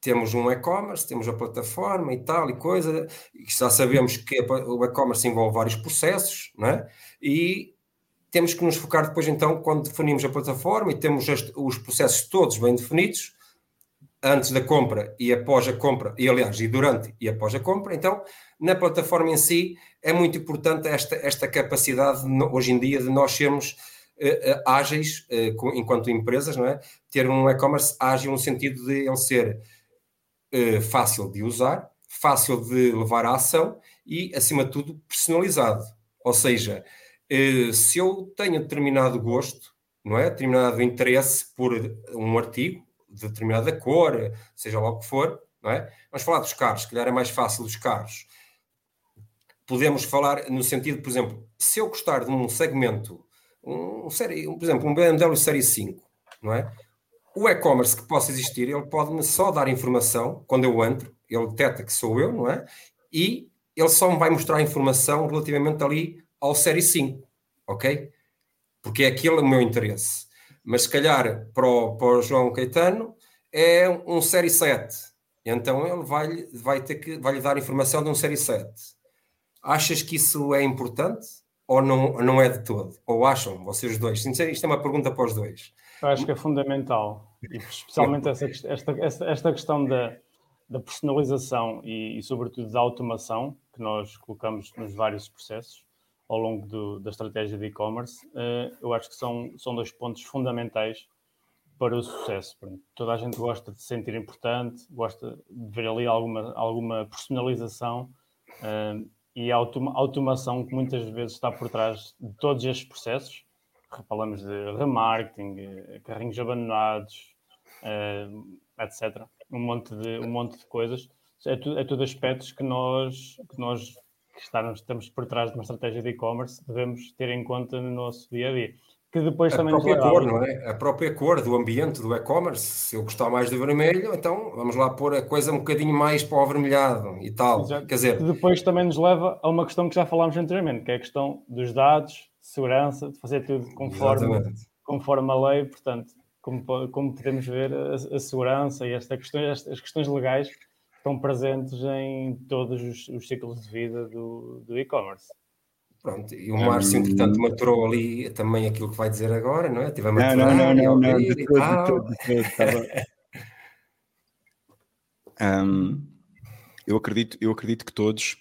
temos um e-commerce, temos a plataforma e tal e coisa, e já sabemos que o e-commerce envolve vários processos, não é? E temos que nos focar depois então, quando definimos a plataforma e temos os processos todos bem definidos, antes da compra e após a compra, e aliás, e durante e após a compra. Então, na plataforma em si, é muito importante esta, esta capacidade, hoje em dia, de nós sermos uh, ágeis, uh, enquanto empresas, não é? Ter um e-commerce ágil no sentido de ele ser uh, fácil de usar, fácil de levar à ação e, acima de tudo, personalizado. Ou seja, se eu tenho determinado gosto, não é? Determinado interesse por um artigo, de determinada cor, seja lá o que for, não é? Vamos falar dos carros, se calhar é mais fácil dos carros. Podemos falar no sentido, por exemplo, se eu gostar de um segmento, um, série, um, por exemplo, um BMW Série 5, não é? O e-commerce que possa existir, ele pode-me só dar informação quando eu entro, ele detecta que sou eu, não é? E ele só me vai mostrar informação relativamente ali ao Série 5, ok? Porque é aquele o meu interesse mas se calhar para o, para o João Caetano é um série 7. Então ele vai, vai ter que vai lhe dar informação de um série 7. Achas que isso é importante ou não, não é de todo? Ou acham, vocês dois? Isto é uma pergunta para os dois. Eu acho que é fundamental, e especialmente essa, esta, esta, esta questão da, da personalização e, e, sobretudo, da automação que nós colocamos nos vários processos ao longo do, da estratégia de e-commerce, uh, eu acho que são, são dois pontos fundamentais para o sucesso. Toda a gente gosta de se sentir importante, gosta de ver ali alguma, alguma personalização uh, e a automa automação que muitas vezes está por trás de todos estes processos. Falamos de remarketing, eh, carrinhos abandonados, etc. Um monte de, um monte de coisas. É, tu, é tudo aspectos que nós, que nós que estamos, estamos por trás de uma estratégia de e-commerce, devemos ter em conta no nosso dia a dia. Que depois a também própria cor, não é? A própria cor do ambiente do e-commerce. Se eu gostar mais do vermelho, então vamos lá pôr a coisa um bocadinho mais para o avermelhado e tal. Exato. Quer dizer, que depois também nos leva a uma questão que já falámos anteriormente, que é a questão dos dados, de segurança, de fazer tudo conforme, conforme a lei. Portanto, como, como podemos ver, a, a segurança e esta questão, as questões legais estão presentes em todos os, os ciclos de vida do, do e-commerce. Pronto, e o Márcio, hum. entretanto, maturou ali também aquilo que vai dizer agora, não é? Tive a maturar não, não, não, não, todo, de todo, um, eu, acredito, eu acredito que todos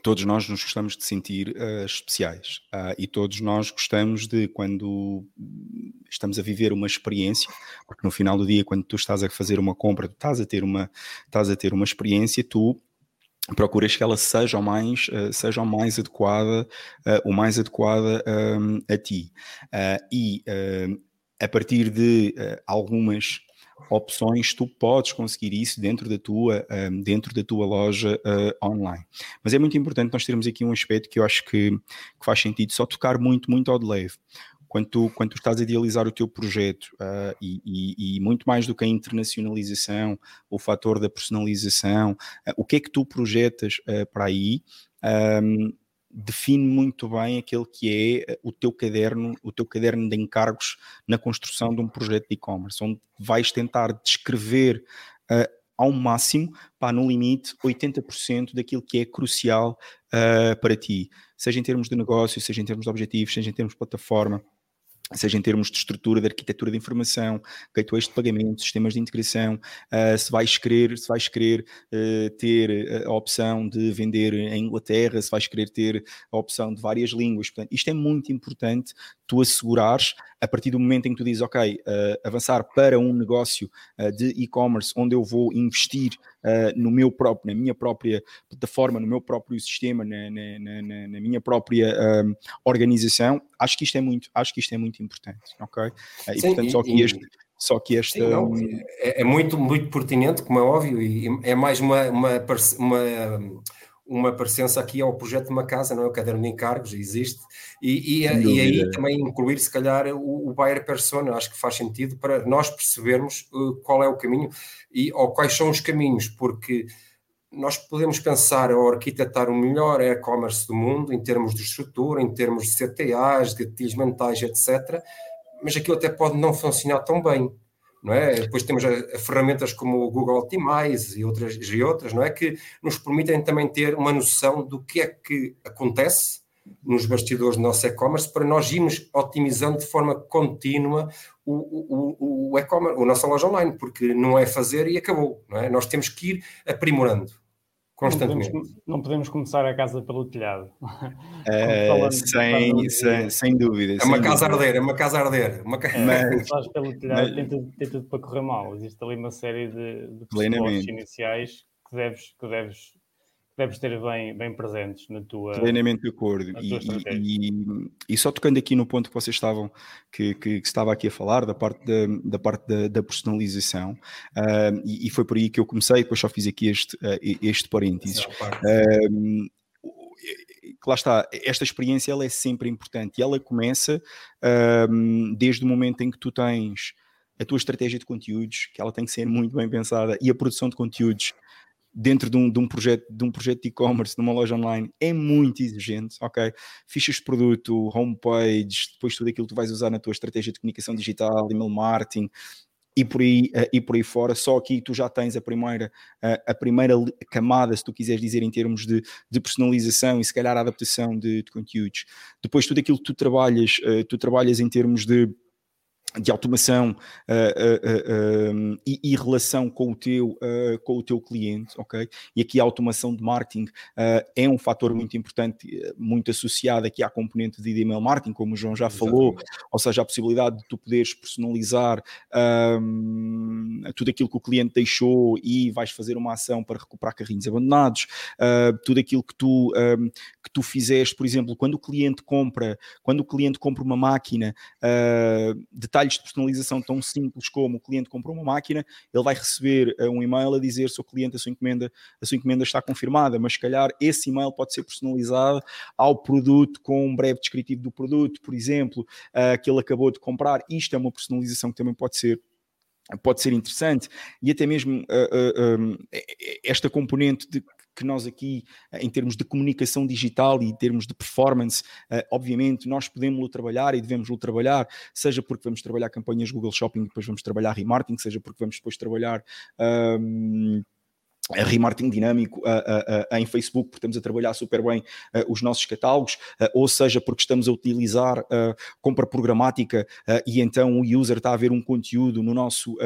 todos nós nos gostamos de sentir uh, especiais uh, e todos nós gostamos de quando estamos a viver uma experiência, porque no final do dia, quando tu estás a fazer uma compra, tu estás a ter uma, estás a ter uma experiência, tu procuras que ela seja o mais, uh, seja o mais adequada, o mais adequada um, a ti. e a partir de algumas opções, tu podes conseguir isso dentro da tua, um, dentro da tua loja uh, online. Mas é muito importante nós termos aqui um aspecto que eu acho que, que faz sentido, só tocar muito, muito ao de leve. Quando tu, quando tu estás a idealizar o teu projeto uh, e, e, e, muito mais do que a internacionalização, o fator da personalização, uh, o que é que tu projetas para aí? Um, define muito bem aquele que é o teu caderno, o teu caderno de encargos na construção de um projeto de e-commerce, onde vais tentar descrever uh, ao máximo, pá, no limite, 80% daquilo que é crucial uh, para ti, seja em termos de negócio, seja em termos de objetivos, seja em termos de plataforma seja em termos de estrutura, de arquitetura de informação, gateways de pagamento, sistemas de integração, uh, se vais querer, se vais querer uh, ter a opção de vender em Inglaterra, se vais querer ter a opção de várias línguas. Portanto, isto é muito importante tu assegurares a partir do momento em que tu dizes, ok, uh, avançar para um negócio de e-commerce onde eu vou investir no meu próprio, na minha própria plataforma, no meu próprio sistema, na, na, na, na minha própria organização, acho que isto é muito, acho que isto é muito importante, ok? E Sim, portanto, só que este, só que esta. Sim, não, é, é, muito, muito pertinente, como é óbvio, e é mais uma, uma, uma, uma presença aqui ao projeto de uma casa, não é? O caderno de encargos existe, e, e, e aí também incluir, se calhar, o, o buyer persona, acho que faz sentido para nós percebermos uh, qual é o caminho e, ou quais são os caminhos, porque nós podemos pensar ou arquitetar o melhor e-commerce do mundo em termos de estrutura, em termos de CTAs, de gatilhos mentais, etc. Mas aquilo até pode não funcionar tão bem, não é? Depois temos a, a ferramentas como o Google Optimize e outras, e outras, não é? Que nos permitem também ter uma noção do que é que acontece nos bastidores do nosso e-commerce para nós irmos otimizando de forma contínua o, o, o, o e-commerce, a nossa loja online, porque não é fazer e acabou, não é? Nós temos que ir aprimorando constantemente. Não podemos, não podemos começar a casa pelo telhado. É, sem, sem, sem, dúvida. É uma casa dúvida. arder, é uma casa arder. Uma... É, mas, faz pelo telhado, mas... tem, tudo, tem tudo para correr mal. Existe ali uma série de, de iniciais que deves, que deves deves ter bem, bem presentes na tua. Plenamente de acordo. E, e, e, só tocando aqui no ponto que vocês estavam, que, que, que estava aqui a falar, da parte da, da, parte da, da personalização, uh, e, e, foi por aí que eu comecei, depois só fiz aqui este, uh, este parênteses. Uh, lá está, esta experiência ela é sempre importante e ela começa desde o momento em que tu tens a tua estratégia de conteúdos, que ela tem que ser muito bem pensada, e a produção de conteúdos dentro de um, de um projeto de um projeto e-commerce, numa loja online, é muito exigente, ok? Fichas de produto, homepage, depois tudo aquilo que tu vais usar na tua estratégia de comunicação digital, email marketing e por aí, uh, e por aí fora, só aqui tu já tens a primeira, uh, a primeira camada, se tu quiseres dizer, em termos de, de personalização e se calhar adaptação de, de conteúdos. Depois tudo aquilo que tu trabalhas, uh, tu trabalhas em termos de de automação uh, uh, uh, e, e, relação com o teu eh, com o teu cliente, ok? E aqui a automação de marketing eh, é um fator muito importante, muito associado aqui à componente de email marketing, como o João já Exatamente. falou, ou seja, a possibilidade de tu poderes personalizar ehm, tudo aquilo que o cliente deixou e vais fazer uma ação para recuperar carrinhos abandonados, tudo aquilo que tu ehm, que tu fizeste, por exemplo, quando o cliente compra, quando o cliente compra uma máquina, detalhes detalhes de personalização tão simples como o cliente comprou uma máquina, ele vai receber uh, um e-mail a dizer se o cliente, a sua encomenda, a sua encomenda está confirmada, mas se calhar esse e-mail pode ser personalizado ao produto com um breve descritivo do produto, por exemplo, uh, que ele acabou de comprar. Isto é uma personalização que também pode ser pode ser interessante e até mesmo uh, uh, um, esta componente de que nós aqui, em termos de comunicação digital e em termos de performance, uh, obviamente nós podemos trabalhar e devemos o trabalhar, seja porque vamos trabalhar campanhas Google Shopping, depois vamos trabalhar remarketing, seja porque vamos depois trabalhar. Um, remarketing dinâmico uh, uh, em Facebook, porque estamos a trabalhar super bem os nossos catálogos, ou seja, porque estamos a utilizar compra programática e então o user está a ver um conteúdo no nosso,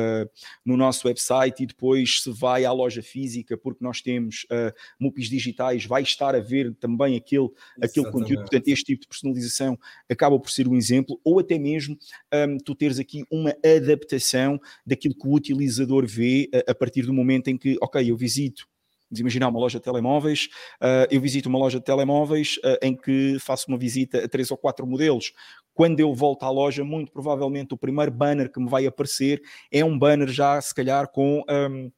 no nosso website e depois se vai à loja física, porque nós temos uh, MUPIs digitais, vai estar a ver também aquele, aquele conteúdo. Portanto, este tipo de personalização acaba por ser um exemplo, ou até mesmo um, tu teres aqui uma adaptação daquilo que o utilizador vê a, a partir do momento em que, ok, eu visito visito Vamos imaginar uma loja de telemóveis, uh, eu visito uma loja de telemóveis uh, em que faço uma visita a três ou quatro modelos. quando eu volto à loja, muito provavelmente o primeiro banner que me vai aparecer é um banner já, se calhar, com. Um,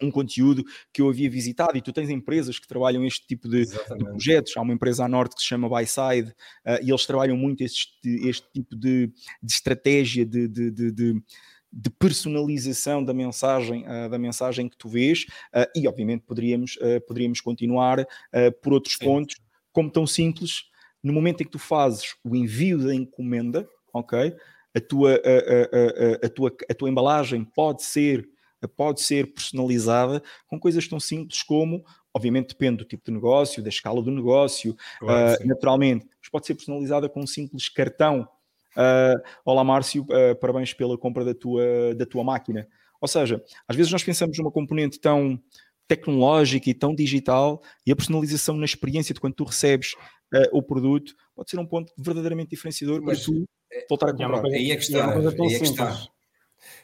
um conteúdo que eu havia visitado e tu tens empresas que trabalham este tipo de, de projetos. Há uma empresa à norte que se chama Byside uh, e eles trabalham muito este, este tipo de, de estratégia de, de, de personalização da mensagem, uh, da mensagem que tu vês, uh, e obviamente poderíamos, uh, poderíamos continuar por outros Sim. pontos, como tão simples, no momento em que tu fazes o envio da encomenda, ok? A tua, a, a, a, a tua, a tua embalagem pode ser pode ser personalizada com coisas tão simples como, obviamente depende do tipo de negócio, da escala do negócio, claro, uh, naturalmente, mas pode ser personalizada com um simples cartão. Uh, olá Márcio, uh, parabéns pela compra da tua, da tua máquina. Ou seja, às vezes nós pensamos numa componente tão tecnológica e tão digital e a personalização na experiência de quando tu recebes o produto pode ser um ponto verdadeiramente diferenciador mas, para tu é, voltar a comprar. Aí é que está, é aí é que está.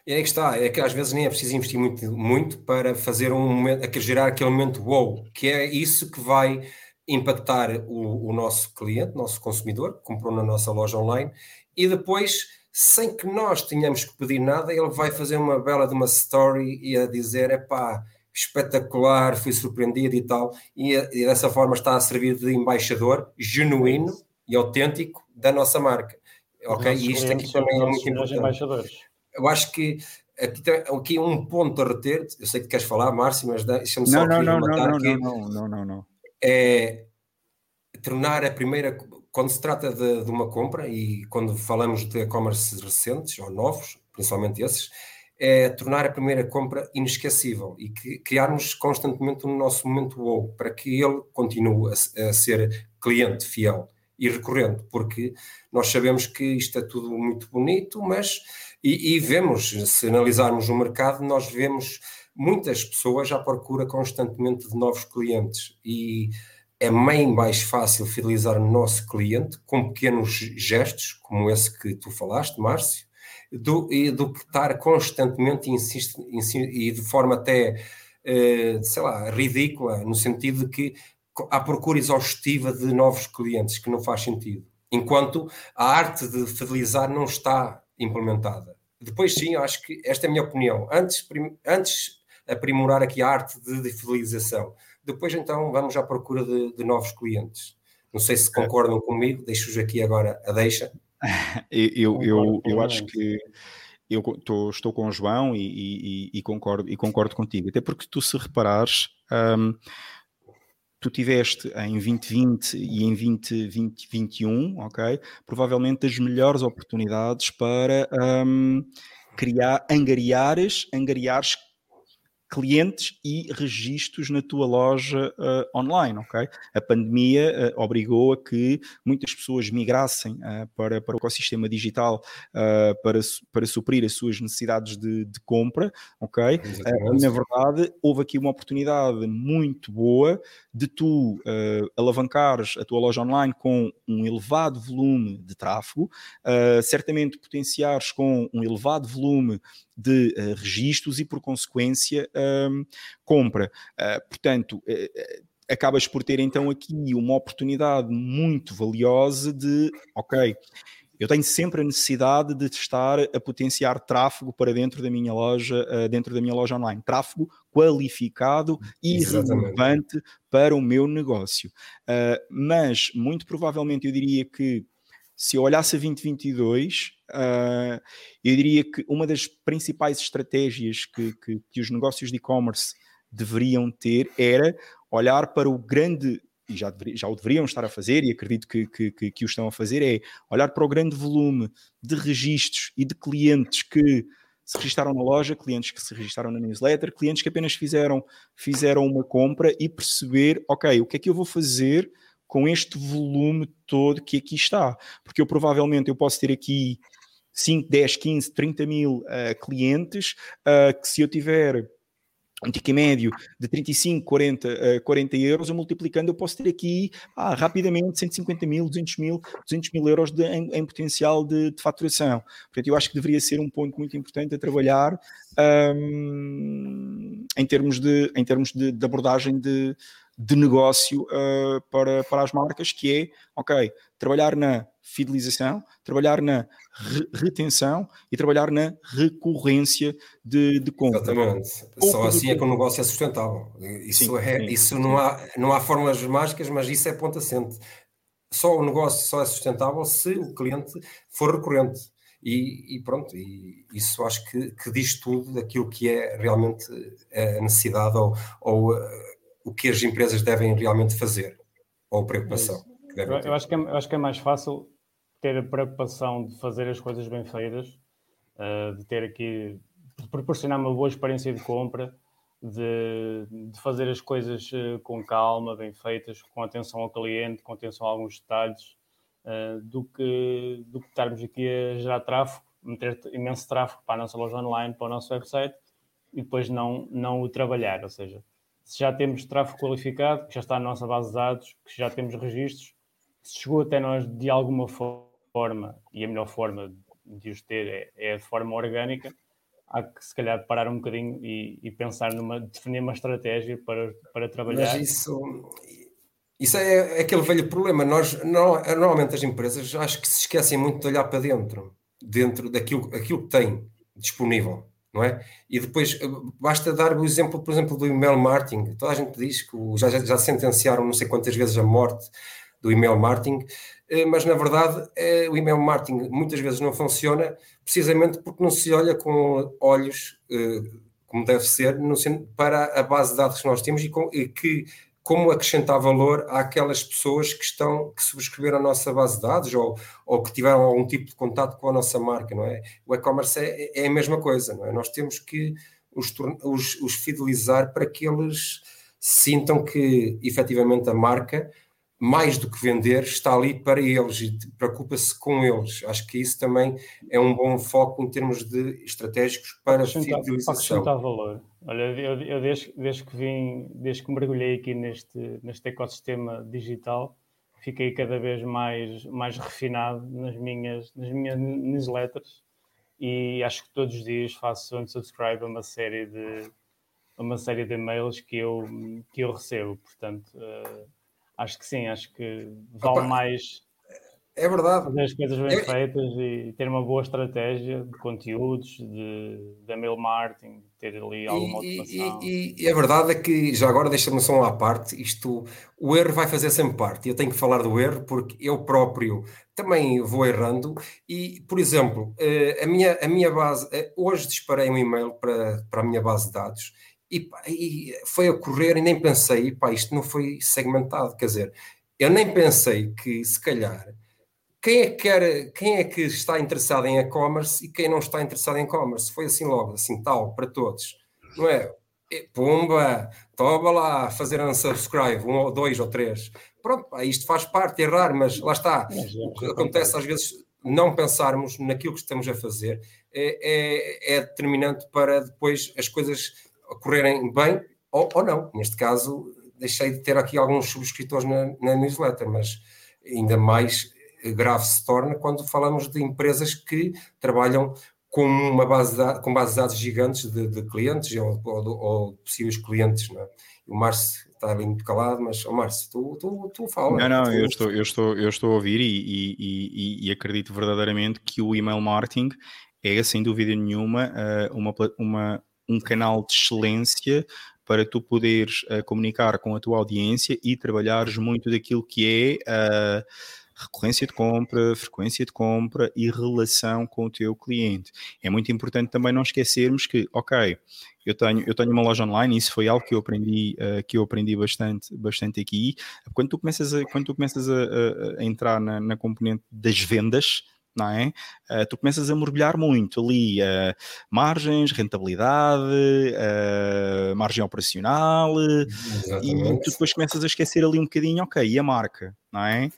É que está, é que às vezes nem é preciso investir muito, muito para fazer um momento, a gerar aquele momento wow, que é isso que vai impactar o, o nosso cliente, nosso consumidor, que comprou na nossa loja online, e depois, sem que nós tenhamos que pedir nada, ele vai fazer uma bela de uma story e a dizer, é pá, espetacular, fui surpreendido e tal, e, e dessa forma está a servir de embaixador genuíno e autêntico da nossa marca. Ok? E isto aqui também é muito importante eu acho que aqui aqui um ponto a reter. Eu sei que queres falar, Márcio, mas deixa-me só não, não, não, não, que não, não, não, não. É tornar a primeira, quando se trata de, de uma compra e quando falamos de e-commerce recentes ou novos, principalmente esses, é tornar a primeira compra inesquecível e que, criarmos constantemente o nosso momento wow para que ele continue a, a ser cliente fiel e recorrente, porque nós sabemos que isto é tudo muito bonito, mas e, e, vemos, se analisarmos o mercado, nós vemos muitas pessoas à procura constantemente de novos clientes e é bem mais fácil fidelizar o nosso cliente com pequenos gestos, como esse que tu falaste, Márcio, do, e, do que estar constantemente insiste, e de forma até, eh, sei lá, ridícula, no sentido de que há procura exaustiva de novos clientes, que não faz sentido. Enquanto a arte de fidelizar não está implementada. Depois, sim, eu acho que esta é a minha opinião. Antes, antes aprimorar aqui a arte de, de fidelização. Depois, então, vamos à procura de, de novos clientes. Não sei se concordam comigo, deixo-vos aqui agora a deixa. eu, eu, eu, acho que eu tô, estou com o João e, e, e, concordo, e concordo contigo, até porque tu se reparares, um, tu tiveste em 2020 e em 2021, ok? Provavelmente as melhores oportunidades para um, criar, angariares, angariares clientes e registros na tua loja uh, online, ok? A pandemia uh, obrigou a que muitas pessoas migrassem uh, para, para o ecossistema digital para, para suprir as suas necessidades de, de compra, ok? na verdade, houve aqui uma oportunidade muito boa de tu alavancares a tua loja online com um elevado volume de tráfego, certamente potenciares com um elevado volume de uh, registros e, por consequência, uh, compra. Uh, portanto, eh, acabas por ter então aqui uma oportunidade muito valiosa de, ok, eu tenho sempre a necessidade de estar a potenciar tráfego para dentro da minha loja, dentro da minha loja online, tráfego qualificado e Exatamente. relevante para o meu negócio. mas muito provavelmente eu diria que se eu olhasse a 2022, uh, eu diria que uma das principais estratégias que, que, que os negócios de e-commerce deveriam ter era olhar para o grande, e já, deveria, já o deveriam estar a fazer, e acredito que, que, que, que o estão a fazer, é olhar para o grande volume de registros e de clientes que se registaram na loja, clientes que se registaram na newsletter, clientes que apenas fizeram, fizeram uma compra e perceber, ok, o que é que eu vou fazer com este volume todo que aqui está. Porque eu provavelmente eu posso ter aqui 5, 10, 15, 30 mil uh, clientes uh, que se eu tiver um ticket médio de 35, 40, uh, 40 euros, eu multiplicando, eu posso ter aqui ah, rapidamente 150 mil, 200 mil, 200 mil euros de, em, em, potencial de, de, faturação. Portanto, eu acho que deveria ser um ponto muito importante a trabalhar um, em termos de, em termos de, de abordagem de, de negócio uh, para, para as marcas, que é, ok, trabalhar na fidelização, trabalhar na re retenção e trabalhar na recorrência de, de compra. Exatamente. Só assim é que o negócio é sustentável. Isso, sim, é, sim, isso sim. Não, há, não há fórmulas mágicas, mas isso é ponto assente. Só o negócio só é sustentável se o cliente for recorrente. E, e, pronto, e isso acho que, que, diz tudo daquilo que é realmente a necessidade ou, ou o que as empresas devem realmente fazer, ou preocupação. É eu, eu, acho que é, eu acho que é mais fácil ter a preocupação de fazer as coisas bem feitas, uh, de ter aqui, de proporcionar uma boa experiência de compra, de, de fazer as coisas uh, com calma, bem feitas, com atenção ao cliente, com atenção a alguns detalhes, uh, do, que, do que estarmos aqui a gerar tráfego, meter imenso tráfego para a nossa loja online, para o nosso website e depois não, não o trabalhar. Ou seja, se já temos tráfego qualificado, que já está na nossa base de dados, que já temos registros, se chegou até nós de alguma forma e a melhor forma de os ter é, é de forma orgânica, há que se calhar parar um bocadinho e, e, pensar numa, definir uma estratégia para, para trabalhar. Mas isso, isso é, é aquele velho problema. Nós, normalmente as empresas acho que se esquecem muito de olhar para dentro, dentro daquilo aquilo que têm disponível, não é? E depois basta dar o exemplo, por exemplo, do email marketing. Toda a gente diz que já, já sentenciaram não sei quantas vezes a morte do email marketing, eh, mas na verdade eh, o email marketing muitas vezes não funciona precisamente porque não se olha com olhos eh, como deve ser para a base de dados que nós temos e, que como acrescentar valor àquelas pessoas que estão que subscreveram a nossa base de dados ou, ou que tiveram algum tipo de contato com a nossa marca, não é? O e-commerce é, é, a mesma coisa, não é? Nós temos que os, os, os fidelizar para que eles sintam que efetivamente a marca mais do que vender, está ali para eles e preocupa-se com eles. Acho que isso também é um bom foco em termos de estratégicos para acrescentar, fidelização. Para valor. Olha, eu, eu desde, desde, que vim, desde que mergulhei aqui neste, neste ecossistema digital, fiquei cada vez mais, mais refinado nas minhas, nas minhas newsletters e acho que todos os dias faço unsubscribe a uma série de uma série de e-mails que eu, que eu recebo. Portanto, uh, Acho que sim, acho que vale Opa, mais é verdade. fazer as coisas bem é... feitas e ter uma boa estratégia de conteúdos, de, de mail marketing, ter ali alguma e, automação. E, e, e, a verdade é que, já agora deixa-me só à parte, isto, o erro vai fazer sempre parte. Eu tenho que falar do erro porque eu próprio também vou errando e, por exemplo, eh, a minha, a minha base, eh, hoje disparei um e-mail para, para a minha base de dados e, e, foi a correr e nem pensei, pá, isto não foi segmentado, quer dizer, eu nem pensei que se calhar quem é que, quer, quem é que está interessado em e-commerce e quem não está interessado em e-commerce, foi assim logo, assim tal, para todos, não é? E, pumba, toma lá, fazer um subscribe, um ou dois ou três, pronto, pá, isto faz parte, é raro, mas lá está, o que acontece às vezes não pensarmos naquilo que estamos a fazer é, é, é determinante para depois as coisas correrem bem ou, ou não. Neste caso, deixei de ter aqui alguns subscritores na, na newsletter, mas ainda mais grave se torna quando falamos de empresas que trabalham com uma base de, com bases de dados gigantes de, de clientes ou, ou, ou, possíveis clientes. É? O Márcio está ali muito calado, mas oh, Márcio, tu, tu, tu fala. Não, não, tu... eu, estou, eu, estou, eu estou a ouvir e, e, e, e, acredito verdadeiramente que o email marketing é, sem dúvida nenhuma, eh, uma, uma, um canal de excelência para tu poderes uh, comunicar com a tua audiência e trabalhares muito daquilo que é uh, recorrência de compra, frequência de compra e relação com o teu cliente. É muito importante também não esquecermos que, ok, eu tenho, eu tenho uma loja online, e isso foi algo que eu aprendi, uh, que eu aprendi bastante, bastante aqui. Quando tu começas a, quando tu começas a, a, a entrar na, na componente das vendas, não é? Uh, tu começas a mergulhar muito ali uh, margens, rentabilidade, uh, margem operacional Exatamente. e tu depois começas a esquecer ali um bocadinho, ok, e a marca, não é?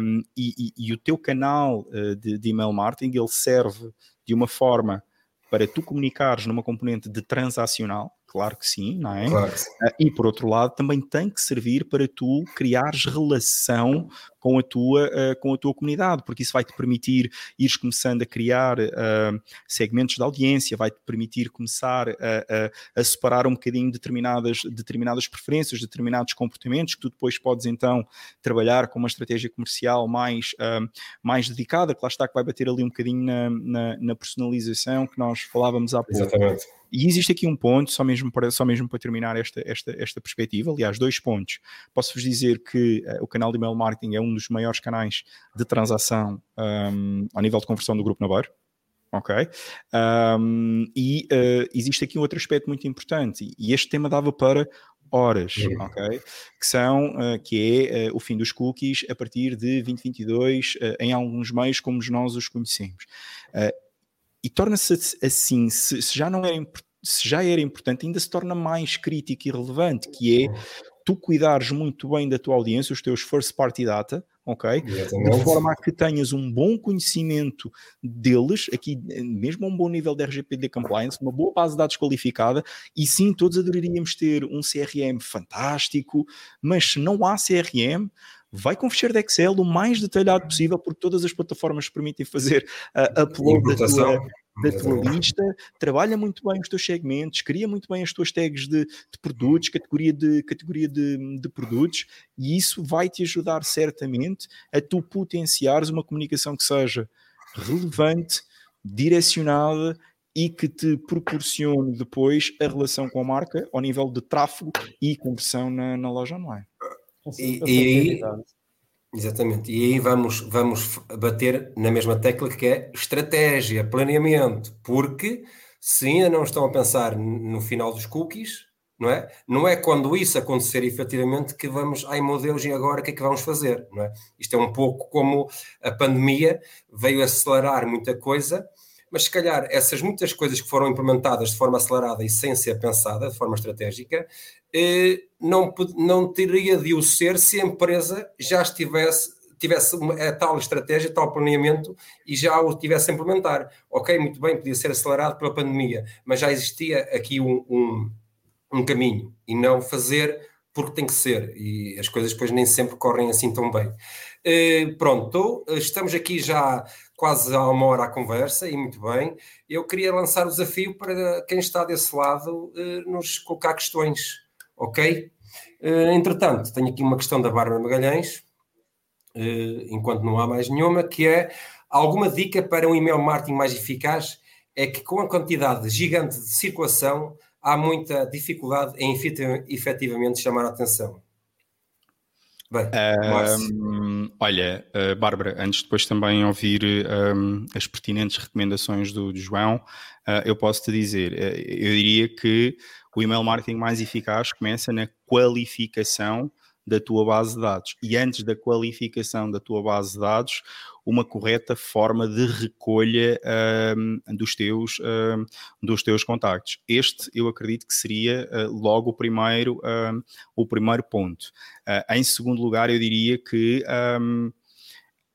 Um, e, e, e, o teu canal de, de email marketing ele serve de uma forma para tu comunicares numa componente de transacional, claro que sim, não é? Claro. E por outro lado, também tem que servir para tu criares relação com a tua, uh, com a tua comunidade, porque isso vai-te permitir ires começando a criar uh, segmentos de audiência, vai-te permitir começar a, a, a, separar um bocadinho determinadas, determinadas preferências, determinados comportamentos, que tu depois podes então trabalhar com uma estratégia comercial mais, uh, mais dedicada, que lá está, que vai bater ali um bocadinho na, na, na personalização que nós falávamos há pouco. Exatamente. E existe aqui um ponto, só mesmo para, só mesmo para terminar esta, esta, esta perspectiva, aliás, dois pontos. Posso-vos dizer que o canal de email marketing é um dos maiores canais de transação um, ao nível de conversão do grupo Nabar. Ok? Um, e uh, existe aqui um outro aspecto muito importante, e este tema dava para horas, ok? Que são, uh, que é uh, o fim dos cookies a partir de 2022 uh, em alguns meios como nós os conhecemos. e torna-se assim, se, se, já não era se já era importante, ainda se torna mais crítico e relevante, que é tu cuidares muito bem da tua audiência, os teus first party data, ok? Exatamente. De forma a que tenhas um bom conhecimento deles, aqui mesmo a um bom nível de RGPD compliance, uma boa base de dados qualificada, e sim, todos adoraríamos ter um CRM fantástico, mas se não há CRM, vai com ficheiro de Excel o mais detalhado possível, porque todas as plataformas permitem fazer uh, upload da tua, da tua lista, trabalha muito bem os teus segmentos, cria muito bem as tuas tags de, de produtos, categoria, de, categoria de, de produtos, e isso vai te ajudar certamente a tu potenciares uma comunicação que seja relevante, direcionada e que te proporcione depois a relação com a marca ao nível de tráfego e conversão na, na loja online. E, e, Exatamente. E aí vamos, vamos bater na mesma tecla que é estratégia, planeamento, porque se ainda não estão a pensar no final dos cookies, não é? Não é quando isso acontecer efetivamente que vamos, ai meu Deus, e agora o que é que vamos fazer, não é? Isto é um pouco como a pandemia veio acelerar muita coisa mas se calhar essas muitas coisas que foram implementadas de forma acelerada e sem ser pensada, de forma estratégica, eh, não, não teria de o ser se a empresa já estivesse tivesse a tal estratégia, tal planeamento e já o tivesse a implementar. Ok, muito bem, podia ser acelerado pela pandemia, mas já existia aqui um, um, um caminho e não fazer porque tem que ser e as coisas depois nem sempre correm assim tão bem. Eh, pronto, estamos aqui já quase há uma hora à conversa e muito bem. Eu queria lançar o desafio para quem está desse lado eh, nos colocar questões, ok? Eh, entretanto, tenho aqui uma questão da Bárbara Magalhães, eh, enquanto não há mais nenhuma, que é alguma dica para um e-mail marketing mais eficaz? É que com a quantidade gigante de circulação há muita dificuldade em efetivamente chamar a atenção. Bem, um, olha, uh, Bárbara, antes de depois também ouvir um, as pertinentes recomendações do, do João, uh, eu posso te dizer, uh, eu diria que o email marketing mais eficaz começa na qualificação da tua base de dados. E antes da qualificação da tua base de dados, uma correta forma de recolha um, dos, teus, um, dos teus contactos. Este eu acredito que seria uh, logo o primeiro, um, o primeiro ponto. Uh, em segundo lugar, eu diria que hum,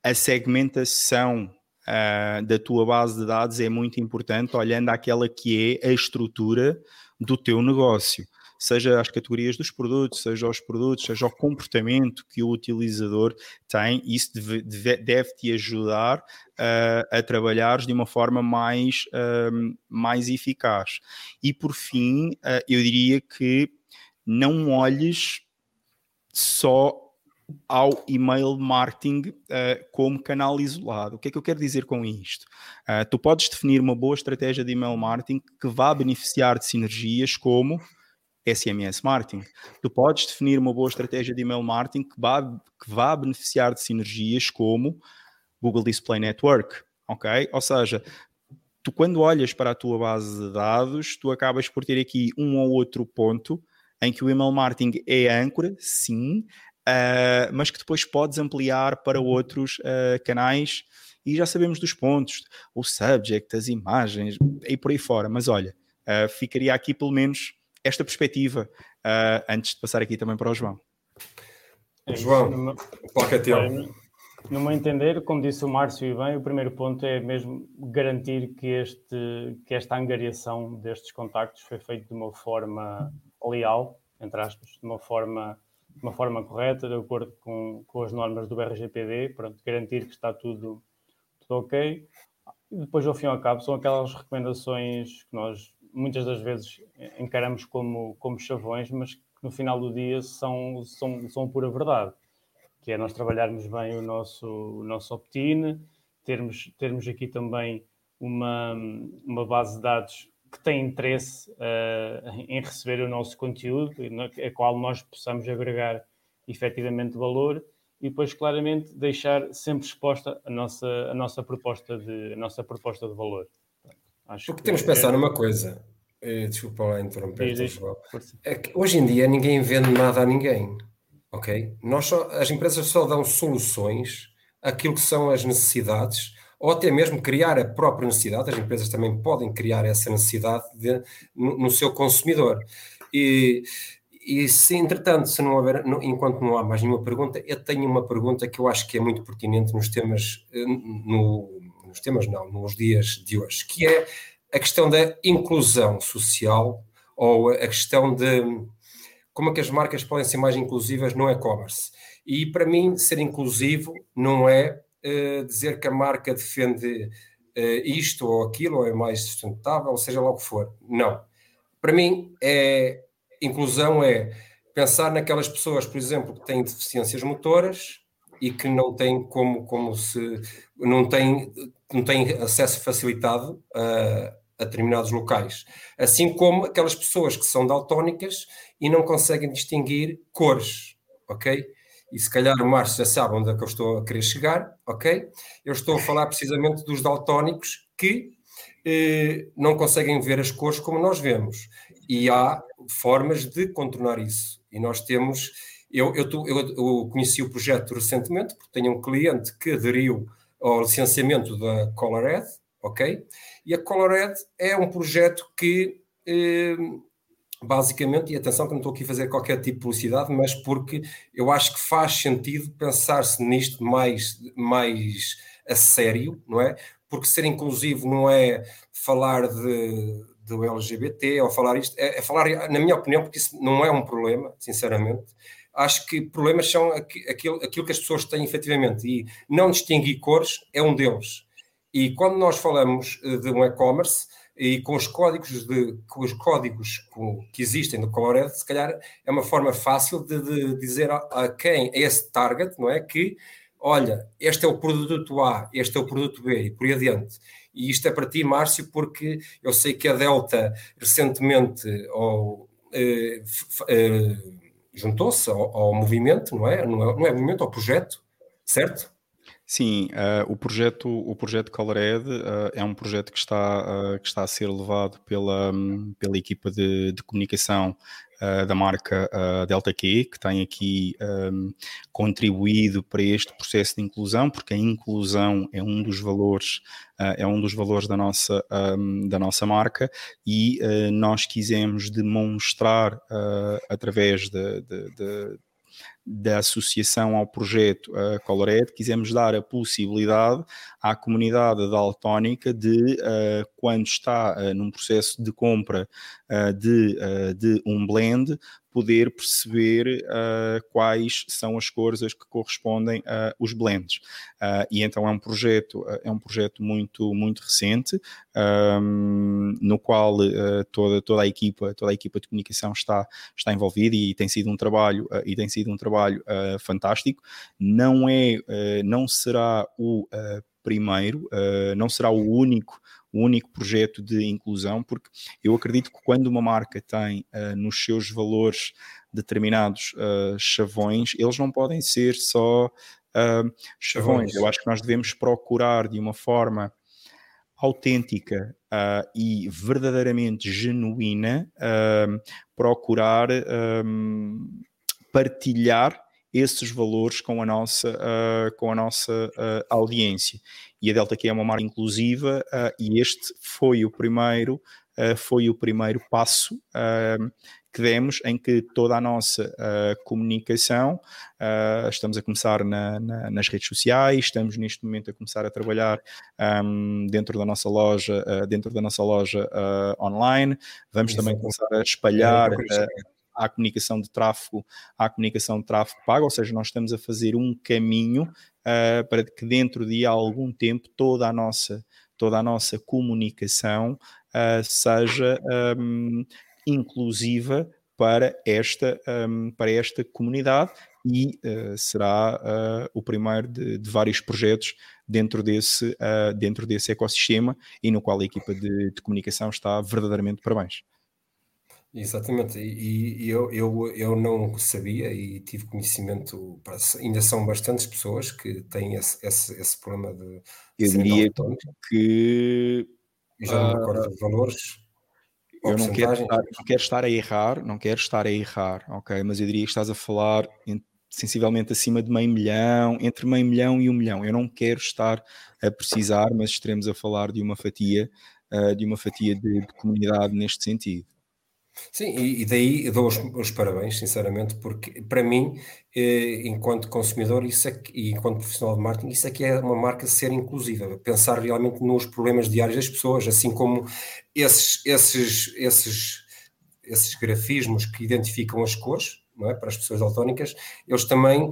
a segmentação uh, da tua base de dados é muito importante, olhando àquela que é a estrutura do teu negócio seja as categorias dos produtos, seja os produtos, seja o comportamento que o utilizador tem, isso deve, deve, deve te ajudar uh, a trabalhar de uma forma mais, uh, mais eficaz. E por fim, uh, eu diria que não olhes só ao email marketing uh, como canal isolado. O que é que eu quero dizer com isto? Uh, tu podes definir uma boa estratégia de email marketing que vá beneficiar de sinergias como SMS marketing. Tu podes definir uma boa estratégia de email marketing que vá, que vá beneficiar de sinergias como Google Display Network, ok? Ou seja, tu quando olhas para a tua base de dados, tu acabas por ter aqui um ou outro ponto em que o email marketing é âncora, sim, uh, mas que depois podes ampliar para outros uh, canais e já sabemos dos pontos, o subject, as imagens e por aí fora. Mas olha, uh, ficaria aqui pelo menos esta perspectiva uh, antes de passar aqui também para o João. João, qual é teu? No meu entender, como disse o Márcio e bem, o primeiro ponto é mesmo garantir que, este, que esta angariação destes contactos foi feita de uma forma leal, entre aspas, de uma forma de uma forma correta, de acordo com, com as normas do RGPD, pronto, garantir que está tudo, tudo ok. E depois, ao fim e ao cabo, são aquelas recomendações que nós muitas das vezes encaramos como, como chavões, mas que no final do dia são, são, são pura verdade, que é nós trabalharmos bem o nosso, o nosso opt-in, termos, termos aqui também uma, uma base de dados que tem interesse uh, em receber o nosso conteúdo, a qual nós possamos agregar efetivamente valor e depois claramente deixar sempre exposta a nossa, a nossa, proposta, de, a nossa proposta de valor. Acho Porque que temos que pensar é... numa coisa, eh, desculpa lá interromper, é que hoje em dia ninguém vende nada a ninguém, ok? Nós só, as empresas só dão soluções àquilo que são as necessidades ou até mesmo criar a própria necessidade, as empresas também podem criar essa necessidade de, no, no, seu consumidor. E, e se, entretanto, se não houver, enquanto não há mais nenhuma pergunta, eu tenho uma pergunta que eu acho que é muito pertinente nos temas, eh, no, nos temas não, nos dias de hoje, que é a questão da inclusão social ou a questão de como é que as marcas podem ser mais inclusivas no e-commerce. E para mim, ser inclusivo não é uh, dizer que a marca defende uh, isto ou aquilo, ou é mais sustentável, seja lá o que for. Não. Para mim, é, inclusão é pensar naquelas pessoas, por exemplo, que têm deficiências motoras e que não têm como, como se não têm, não têm acesso facilitado a, a determinados locais. Assim como aquelas pessoas que são daltónicas e não conseguem distinguir cores, ok? e se calhar o Márcio já sabe onde é que eu estou a querer chegar, ok? Eu estou a falar precisamente dos daltónicos que eh, não conseguem ver as cores como nós vemos. E há formas de contornar isso. E nós temos. Eu, eu, eu, eu conheci o projeto recentemente, porque tenho um cliente que aderiu ao licenciamento da Colored, ok? E a Colored é um projeto que. Eh, basicamente, e atenção que não estou aqui a fazer qualquer tipo de publicidade, mas porque eu acho que faz sentido pensar-se nisto mais, mais a sério, não é? Porque ser inclusivo não é falar de, do LGBT ou falar isto, é, é, falar, na minha opinião, porque isso não é um problema, sinceramente. Acho que problemas são aquilo, aquilo que as pessoas têm efetivamente e não distinguir cores é um deles. E quando nós falamos eh, de um e-commerce, e com os códigos, de, com os códigos que existem no Colored, se calhar é uma forma fácil de, de dizer a, a, quem é esse target, não é? Que, olha, este é o produto A, este é o produto B, e por aí adiante. E isto é para ti, Márcio, porque eu sei que a Delta recentemente ou, eh, eh, juntou-se ao, ao, movimento, não é? Não é, não é movimento, ao projeto, certo? Sim, uh, o projeto, o projeto Colored uh, é um projeto que está, uh, que está a ser levado pela, um, pela equipa de, de comunicação da marca Delta Q, que tem aqui um, contribuído para este processo de inclusão, porque a inclusão é um dos valores, é um dos valores da nossa, um, da nossa marca e nós quisemos demonstrar através de, de, de da associação ao projeto uh, Colored, quisemos dar a possibilidade à comunidade daltónica de, uh, quando está uh, num processo de compra de, de um blend, poder perceber uh, quais são as cores que correspondem aos blends. Uh, e então é um projeto, é um projeto muito, muito recente, um, no qual uh, toda, toda a equipa, toda a equipa de comunicação está, está envolvida e tem sido um trabalho, e tem sido um trabalho fantástico. Não é, não será o primeiro, não será o único o único projeto de inclusão, porque eu acredito que quando uma marca tem uh, nos seus valores determinados uh, chavões, eles não podem ser só uh, chavões. Eu acho que nós devemos procurar de uma forma autêntica uh, e verdadeiramente genuína procurar um, partilhar esses valores com a nossa, com a nossa audiência e a Delta Q é uma marca inclusiva uh, e este foi o primeiro uh, foi o primeiro passo uh, que demos em que toda a nossa comunicação estamos a começar na, na, nas redes sociais estamos neste momento a começar a trabalhar um, dentro da nossa loja dentro da nossa loja online. Vamos também começar a espalhar à comunicação de tráfego, à comunicação de tráfego pago, ou seja, nós estamos a fazer um caminho uh, para que dentro de algum tempo toda a nossa, toda a nossa comunicação uh, seja um, inclusiva para esta, um, para esta comunidade e uh, será uh, o primeiro de, de, vários projetos dentro desse, uh, dentro desse ecossistema e no qual a equipa de, de comunicação está verdadeiramente parabéns. Exatamente, e, e eu, eu, eu não sabia e tive conhecimento, ainda são bastantes pessoas que têm esse, esse, esse problema de. Eu diria que. já não me recordo os valores. Eu não quero, estar, não quero estar a errar, não quero estar a errar, ok? Mas eu diria que estás a falar em sensivelmente acima de meio milhão, entre meio milhão e um milhão. Eu não quero estar a precisar, mas estaremos a falar de uma fatia, uh, de uma fatia de, de, comunidade neste sentido. Sim, e, daí dou os, os, parabéns, sinceramente, porque para mim, eh, enquanto consumidor isso é e enquanto profissional de marketing, isso é que é uma marca ser inclusiva, pensar realmente nos problemas diários das pessoas, assim como esses, esses, esses, esses grafismos que identificam as cores, é? para as pessoas daltónicas, eles também,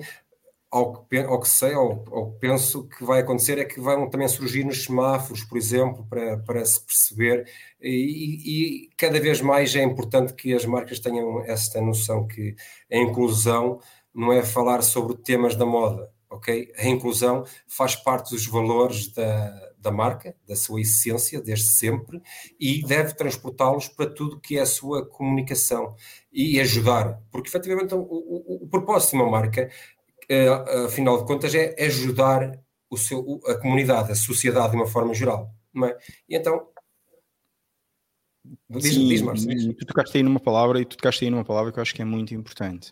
ao que, ao que sei, ao, ao, que penso que vai acontecer, é que vão também surgir nos semáforos, por exemplo, para, para se perceber, e, e cada vez mais é importante que as marcas tenham esta noção que a inclusão não é falar sobre temas da moda, ok? A inclusão faz parte dos valores da, da marca, da sua essência, desde sempre, e deve transportá-los para tudo que é a sua comunicação e ajudar, porque efetivamente o, o, o propósito de uma marca, afinal de contas, é ajudar o seu, a comunidade, a sociedade de uma forma geral, não é? E então Diz, Sim, diz, Marcio, diz. tu tocaste aí numa palavra e tu tocaste aí numa palavra que eu acho que é muito importante.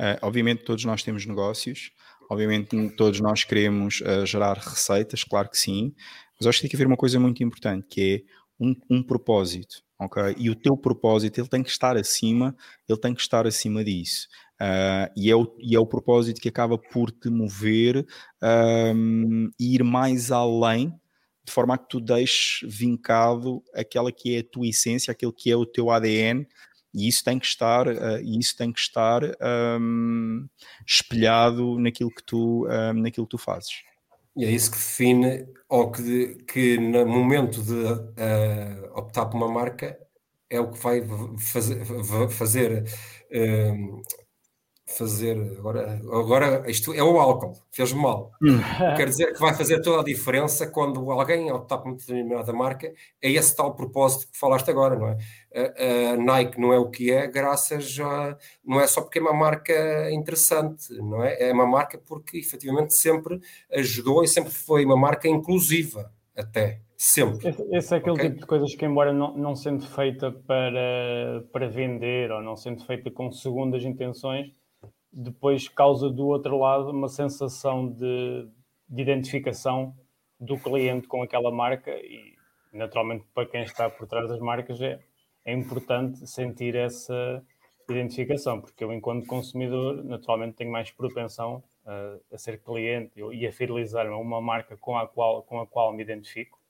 Uh, obviamente todos nós temos negócios, obviamente todos nós queremos uh, gerar receitas, claro que sim, mas acho que tem que haver uma coisa muito importante que é um, um propósito ok? E o teu propósito, ele tem que estar acima, ele tem que estar acima disso. Uh, e, é o, e é o propósito que acaba por te mover um, e ir mais além, de forma a que tu deixes vincado aquela que é a tua essência, aquele que é o teu ADN, e isso tem que estar, uh, isso tem que estar um, espelhado naquilo que tu, um, naquilo que tu fazes. E é isso que define, ou que, que no momento de uh, optar por uma marca, é o que vai fazer, fazer fazer agora, agora isto é o álcool, fez mal. Hum. Quer dizer que vai fazer toda a diferença quando alguém optar por uma determinada marca, é esse tal propósito que falaste agora, não é? A, a, Nike não é o que é, graças a. não é só porque é uma marca interessante, não é? É uma marca porque efetivamente sempre ajudou e sempre foi uma marca inclusiva, até. Sempre. Esse, esse é aquele okay? tipo de coisas que, embora não, não sendo feita para, para vender ou não sendo feita com segundas intenções, depois causa do outro lado uma sensação de, de identificação do cliente com aquela marca e naturalmente para quem está por trás das marcas é, é importante sentir essa identificação, porque eu enquanto consumidor naturalmente tenho mais propensão a, a ser cliente e a fidelizar-me a uma marca com a qual, com a qual me identifico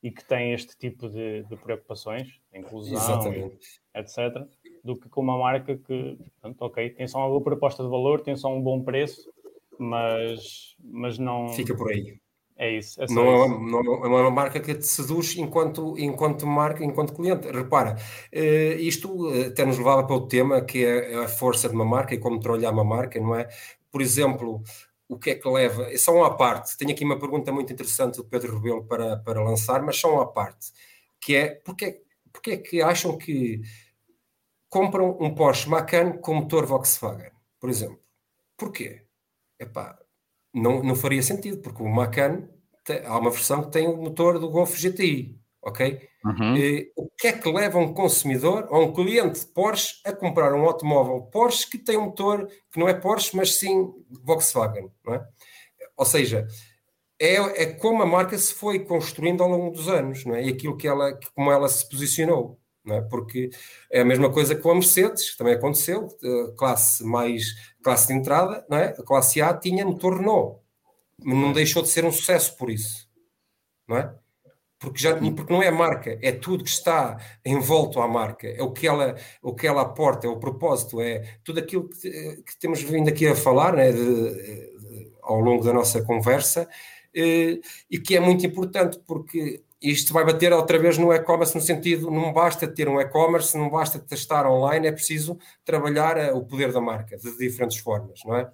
e que tem este tipo de, de preocupações, inclusão, etc do que com uma marca que, portanto, ok, tem só uma boa proposta de valor, tem só um bom preço, mas, mas não. Fica por aí. É isso. É não, é uma, não, é uma, marca que te seduz enquanto, enquanto marca, enquanto cliente. Repara, uh, isto até nos levava para o tema que é a força de uma marca e como trabalhar uma marca, não é? Por exemplo, o que é que leva. Só uma parte. Tenho aqui uma pergunta muito interessante do Pedro Rebelo para, para lançar, mas só uma parte. Que é porque, porque é que acham que compram um Porsche Macan com motor Volkswagen, por exemplo. Porquê? Epá, não, não faria sentido, porque o Macan tem, há uma versão que tem o motor do Golf GTI, ok? Uhum. E, o que é que leva um consumidor ou um cliente de Porsche a comprar um automóvel Porsche que tem um motor que não é Porsche, mas sim Volkswagen, não é? Ou seja, é, é como a marca se foi construindo ao longo dos anos, não é? E aquilo que ela, como ela se posicionou é? porque é a mesma coisa com a Mercedes, que também aconteceu, classe mais classe de entrada, não é? a classe A tinha motor Renault, não deixou de ser um sucesso por isso, não é? porque, já, porque não é a marca, é tudo que está envolto à marca, é o que ela, o que ela aporta, é o propósito, é tudo aquilo que, que temos vindo aqui a falar né, de, de, ao longo da nossa conversa eh, e que é muito importante porque isto vai bater outra vez no e-commerce no sentido, não basta ter um e-commerce, não basta testar online, é preciso trabalhar eh, o poder da marca de diferentes formas, não é?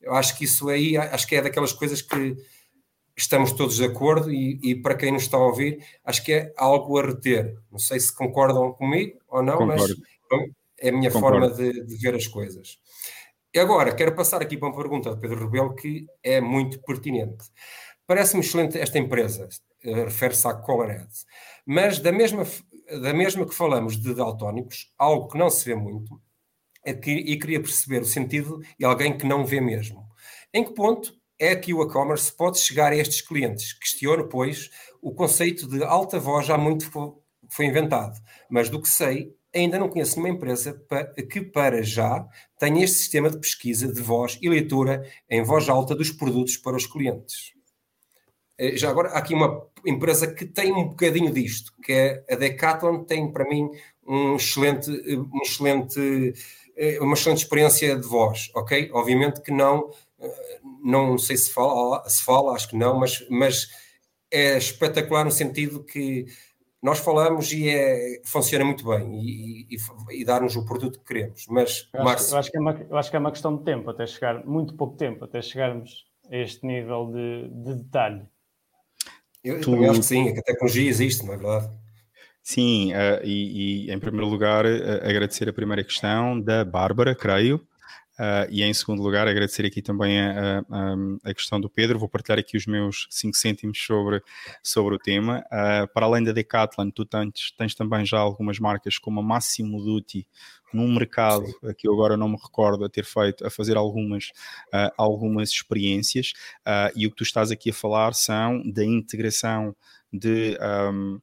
Eu acho que isso aí, acho que é daquelas coisas que estamos todos de acordo e, e, para quem nos está a ouvir, acho que é algo a reter. Não sei se concordam comigo ou não, Concordo. mas é a minha Concordo. forma de, de, ver as coisas. E agora, quero passar aqui para uma pergunta de Pedro Rebelo que é muito pertinente. Parece-me excelente esta empresa, refere-se à Colorads, mas da mesma, da mesma que falamos de daltónicos, algo que não se vê muito, é que, e queria perceber o sentido de alguém que não vê mesmo. Em que ponto é que o e-commerce pode chegar a estes clientes. Questiono, pois, o conceito de alta voz já muito foi inventado, mas do que sei, ainda não conheço nenhuma empresa que, para já, tenha este sistema de pesquisa de voz e leitura em voz alta dos produtos para os clientes. Eh, já agora, há aqui uma empresa que tem um bocadinho disto, que é a Decathlon, tem para mim um excelente, um excelente, eh, uma excelente experiência de voz, ok? Obviamente que não não sei se fala, se fala, acho que não, mas, mas é espetacular no sentido que nós falamos e é, funciona muito bem e, e, e dar-nos o produto que queremos. Mas, eu acho, eu, acho que é uma, eu acho que é uma questão de tempo, até chegar, muito pouco tempo, até chegarmos a este nível de, de detalhe. Eu, tu... eu acho que sim, que a tecnologia existe, não é verdade? Sim, uh, e, e, em primeiro lugar uh, agradecer a primeira questão da Bárbara, creio, Uh, e em segundo lugar, agradecer aqui também a, a, a, questão do Pedro. Vou partilhar aqui os meus 5 cêntimos sobre, sobre o tema. Para além da Decathlon, tu tens, tens, também já algumas marcas como a Massimo Duty, num mercado Sim. que eu agora não me recordo a ter feito, a fazer algumas, uh, algumas experiências. e o que tu estás aqui a falar são da integração de. Um,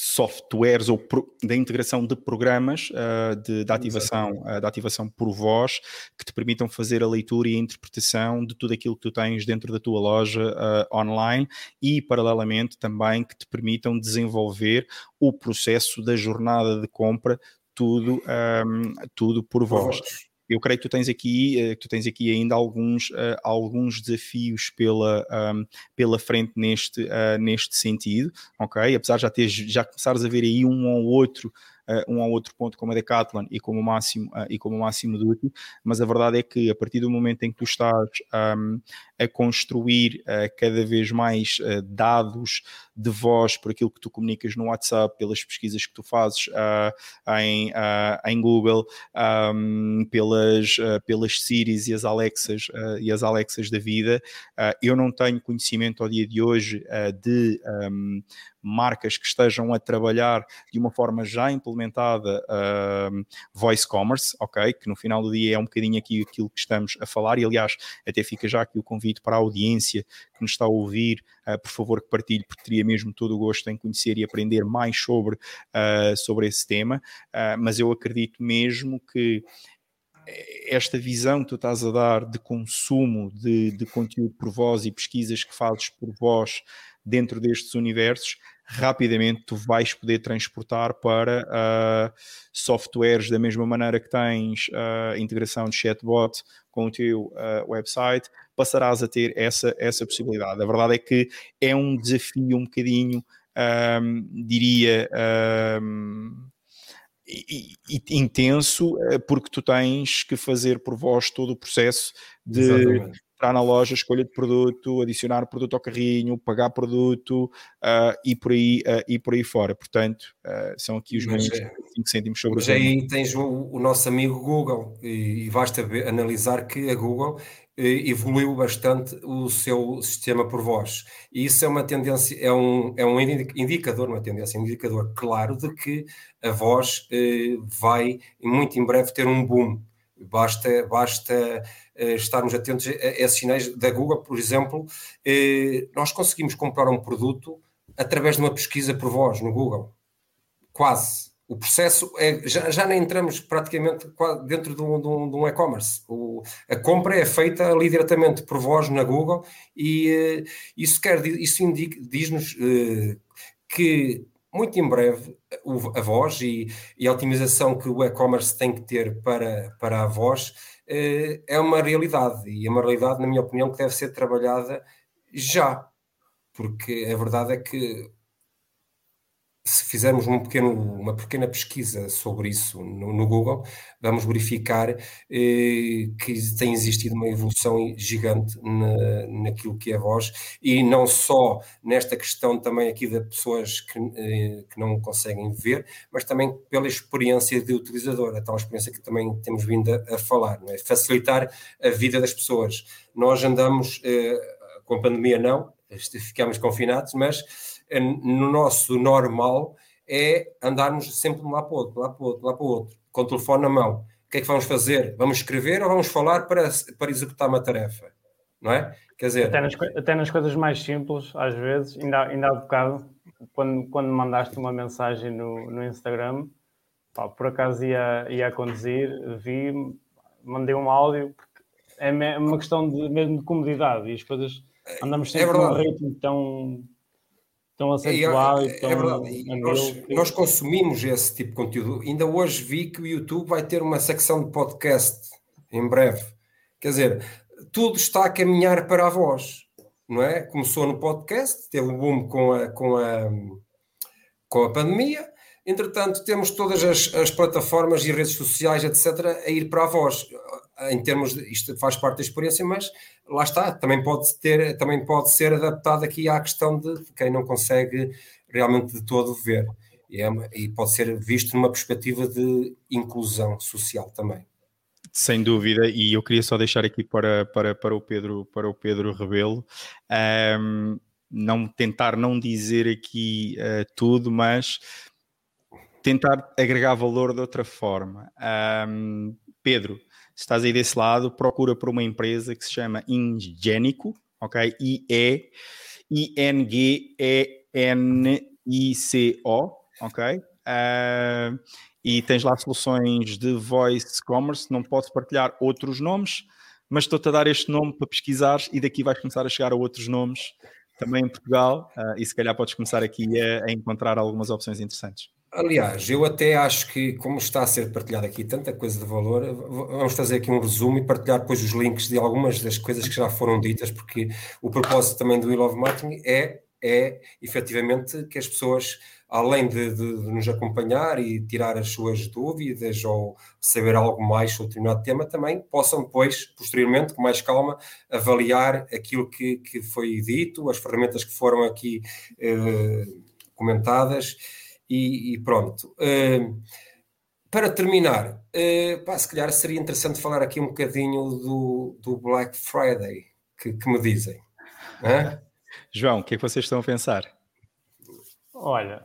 softwares ou da integração de programas uh, de, de, ativação, uh, de ativação por voz que te permitam fazer a leitura e a interpretação de tudo aquilo que tu tens dentro da tua loja uh, online e, paralelamente, também que te permitam desenvolver o processo da jornada de compra tudo, um, tudo por voz eu creio que tu tens aqui, uh, tu tens aqui ainda alguns, uh, alguns desafios pela, um, pela frente neste, uh, neste sentido, ok? Apesar de já, ter, já começares a ver aí um ou outro um ou outro ponto como a Decathlon e como o máximo uh, e como o máximo Duty, mas a verdade é que a partir do momento em que tu estás um, a construir uh, cada vez mais dados de voz por aquilo que tu comunicas no WhatsApp, pelas pesquisas que tu fazes em, em Google, um, pelas, pelas Siris e as Alexas e as Alexas da vida, eu não tenho conhecimento ao dia de hoje de um, marcas que estejam a trabalhar de uma forma já implementada uh, voice commerce, ok? Que no final do dia é um bocadinho aqui aquilo que estamos a falar, e aliás, até fica já aqui o convite para a audiência que nos está a ouvir, uh, por favor, que partilhe, porque teria mesmo todo o gosto em conhecer e aprender mais sobre, uh, sobre esse tema, ah, mas eu acredito mesmo que esta visão que tu estás a dar de consumo de, de conteúdo por voz e pesquisas que fazes por voz dentro destes universos, rapidamente tu vais poder transportar para uh, softwares da mesma maneira que tens uh, integração de chatbot com o teu uh, website, passarás a ter essa, essa possibilidade. A verdade é que é um desafio um bocadinho, um, diria. Um, e, e, intenso, porque tu tens que fazer por vós todo o processo de entrar na loja, escolha de produto, adicionar produto ao carrinho, pagar produto uh, e, por aí, uh, e por aí fora. Portanto, uh, são aqui os meus 5 é, cêntimos sobre Mas aí tens o, o, nosso amigo Google e, e basta ver, analisar que a Google evoluiu bastante o seu sistema por voz. E isso é uma tendência, é um, é um indicador, uma tendência, um indicador claro de que a voz vai, muito em breve, ter um boom. Basta, basta eh, estarmos atentos a, esses sinais da Google, por exemplo, eh, nós conseguimos comprar um produto através de uma pesquisa por voz no Google. Quase. O processo é, já, já nem entramos praticamente dentro de um, de um, de um e-commerce. A compra é feita ali diretamente por voz na Google e uh, isso, quer, isso diz-nos que muito em breve a voz e, e a otimização que o e-commerce tem que ter para, para a voz eh, é uma realidade. E é uma realidade, na minha opinião, que deve ser trabalhada já, porque a verdade é que se fizermos um pequeno, uma pequena pesquisa sobre isso no, no Google, vamos verificar eh, que tem existido uma evolução gigante na, naquilo que é voz, e não só nesta questão também aqui de pessoas que, eh, que não conseguem ver, mas também pela experiência de utilizador, a tal experiência que também temos vindo a, a falar, é? facilitar a vida das pessoas. Nós andamos, eh, com a pandemia não, ficamos confinados, mas no nosso normal é andarmos sempre de um lado para o outro, lá para o outro, lá para o outro, com o telefone na mão. O que é que vamos fazer? Vamos escrever ou vamos falar para, para executar uma tarefa? Não é? Quer dizer... Até nas, até nas coisas mais simples, às vezes, ainda, ainda há bocado, quando, quando mandaste uma mensagem no, no Instagram, pá, por acaso ia, ia a conduzir, vi, mandei um áudio, é uma questão de, mesmo de comodidade e as coisas andamos é sempre é num ritmo tão tão acentuado. É, tão é verdade. Nós, nós, consumimos esse tipo de conteúdo. Ainda hoje vi que o YouTube vai ter uma secção de podcast em breve. Quer dizer, tudo está a caminhar para a voz, não é? Começou no podcast, teve um boom com a, com a, com a pandemia. Entretanto, temos todas as, as plataformas e redes sociais, etc., a ir para a voz em termos de, isto faz parte da experiência, mas lá está, também pode ter, também pode ser adaptado aqui à questão de quem não consegue realmente de todo ver. E, é, e pode ser visto numa perspectiva de inclusão social também. Sem dúvida, e eu queria só deixar aqui para, para, para o Pedro para o Pedro Rebelo, um, não tentar não dizer aqui uh, tudo, mas tentar agregar valor de outra forma. Um, Pedro, se estás aí desse lado, procura por uma empresa que se chama Ingenico, ok? I-E, I-N-G-E-N-I-C-O, ok? Uh, e tens lá soluções de voice commerce, não posso partilhar outros nomes, mas estou-te a dar este nome para pesquisar e daqui vais começar a chegar a outros nomes também em Portugal uh, e se calhar podes começar aqui a, a encontrar algumas opções interessantes. Aliás, eu até acho que, como está a ser partilhado aqui tanta coisa de valor, vamos fazer aqui um resumo e partilhar depois os links de algumas das coisas que já foram ditas, porque o propósito também do We Love Marketing é, é efetivamente que as pessoas, além de, de, de, nos acompanhar e tirar as suas dúvidas ou saber algo mais sobre determinado tema, também possam depois, posteriormente, com mais calma, avaliar aquilo que, que foi dito, as ferramentas que foram aqui eh, comentadas e, e pronto. Uh, para terminar, uh, pá, se calhar seria interessante falar aqui um bocadinho do, do Black Friday, que, que me dizem. Hã? João, o que é que vocês estão a pensar? Olha,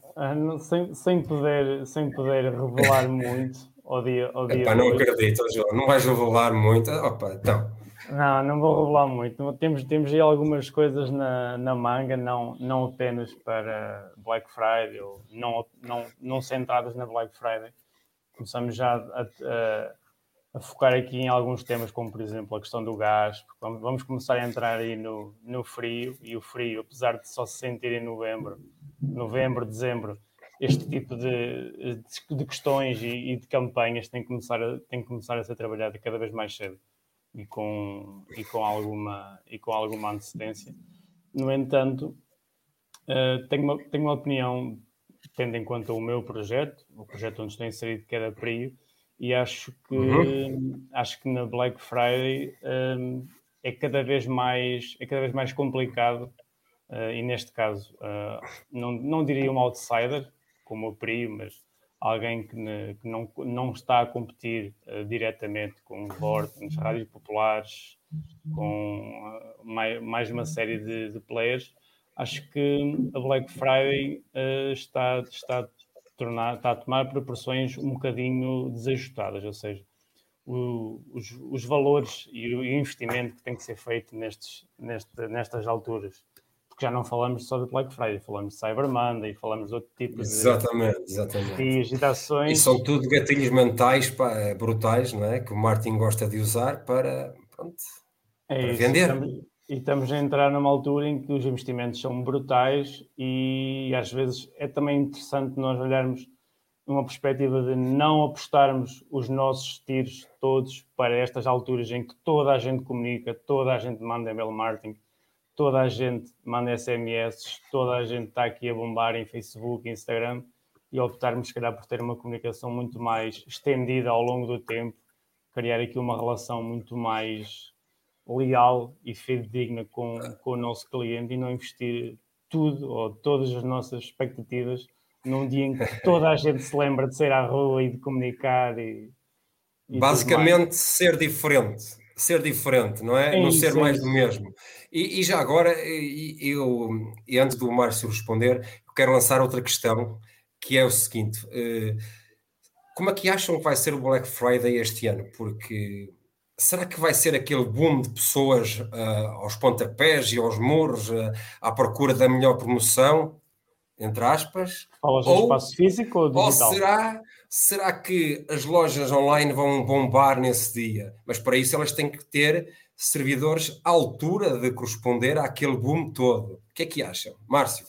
sem, sem, poder, sem poder revelar muito ao dia, ao dia Epá, não acredito, João, não vais revelar muito. Opa, então. Não, não vou revelar muito. Temos, temos aí algumas coisas na, na manga, não, não apenas para Black Friday, ou não, não, não centradas na Black Friday. Começamos já a, a, a, focar aqui em alguns temas, como por exemplo a questão do gás, porque vamos começar a entrar aí no, no frio, e o frio, apesar de só se sentir em novembro, novembro, dezembro, este tipo de, de questões e, e, de campanhas tem que, começar a, tem que começar a ser trabalhado cada vez mais cedo e com, e com, alguma, e com alguma antecedência. No entanto, uh, tenho, uma, tenho uma opinião, tendo em conta o meu projeto, o projeto onde estou inserido, que é da PRIO, e acho que, uhum. acho que na Black Friday um, eh, é, cada vez mais, é cada vez mais complicado, uh, e neste caso, uh, não, não diria um outsider, como o PRIO, mas alguém que, ne, que não, não está a competir uh, diretamente com o Vortens, rádios populares, com uh, mais, mais uma série de, de, players, acho que a Black Friday uh, está, está, a tornar, está a tomar proporções um bocadinho desajustadas, ou seja, o, os, os, valores e o investimento que tem que ser feito nestes, neste, nestas alturas porque já não falamos só do Black Friday, falamos de Cyber Monday, falamos de outro tipo exatamente, de, exatamente. de agitações. E são tudo gatilhos mentais pá, brutais, não é? Que o Martin gosta de usar para, pronto, é para isso, vender. Estamos, E estamos a entrar numa altura em que os investimentos são brutais e às vezes é também interessante nós olharmos numa perspectiva de não apostarmos os nossos tiros todos para estas alturas em que toda a gente comunica, toda a gente manda email marketing, toda a gente manda SMS, toda a gente está aqui a bombar em Facebook, Instagram e optarmos, se calhar, por ter uma comunicação muito mais estendida ao longo do tempo, criar aqui uma relação muito mais leal e fidedigna com, com o nosso cliente e não investir tudo ou todas as nossas expectativas num dia em que toda a gente se lembra de sair à rua e de comunicar e, e basicamente ser diferente ser diferente, não é? é não isso, ser mais é do mesmo. E, e já agora, eu, e antes do Márcio responder, quero lançar outra questão, que é o seguinte: eh, como é que acham que vai ser o Black Friday este ano? Porque será que vai ser aquele boom de pessoas uh, aos pontapés e aos muros uh, à procura da melhor promoção? Entre aspas. Falas ou, espaço físico ou digital? Ou será, será que as lojas online vão bombar nesse dia? Mas para isso elas têm que ter servidores à altura de corresponder àquele boom todo. O que é que acham? Márcio?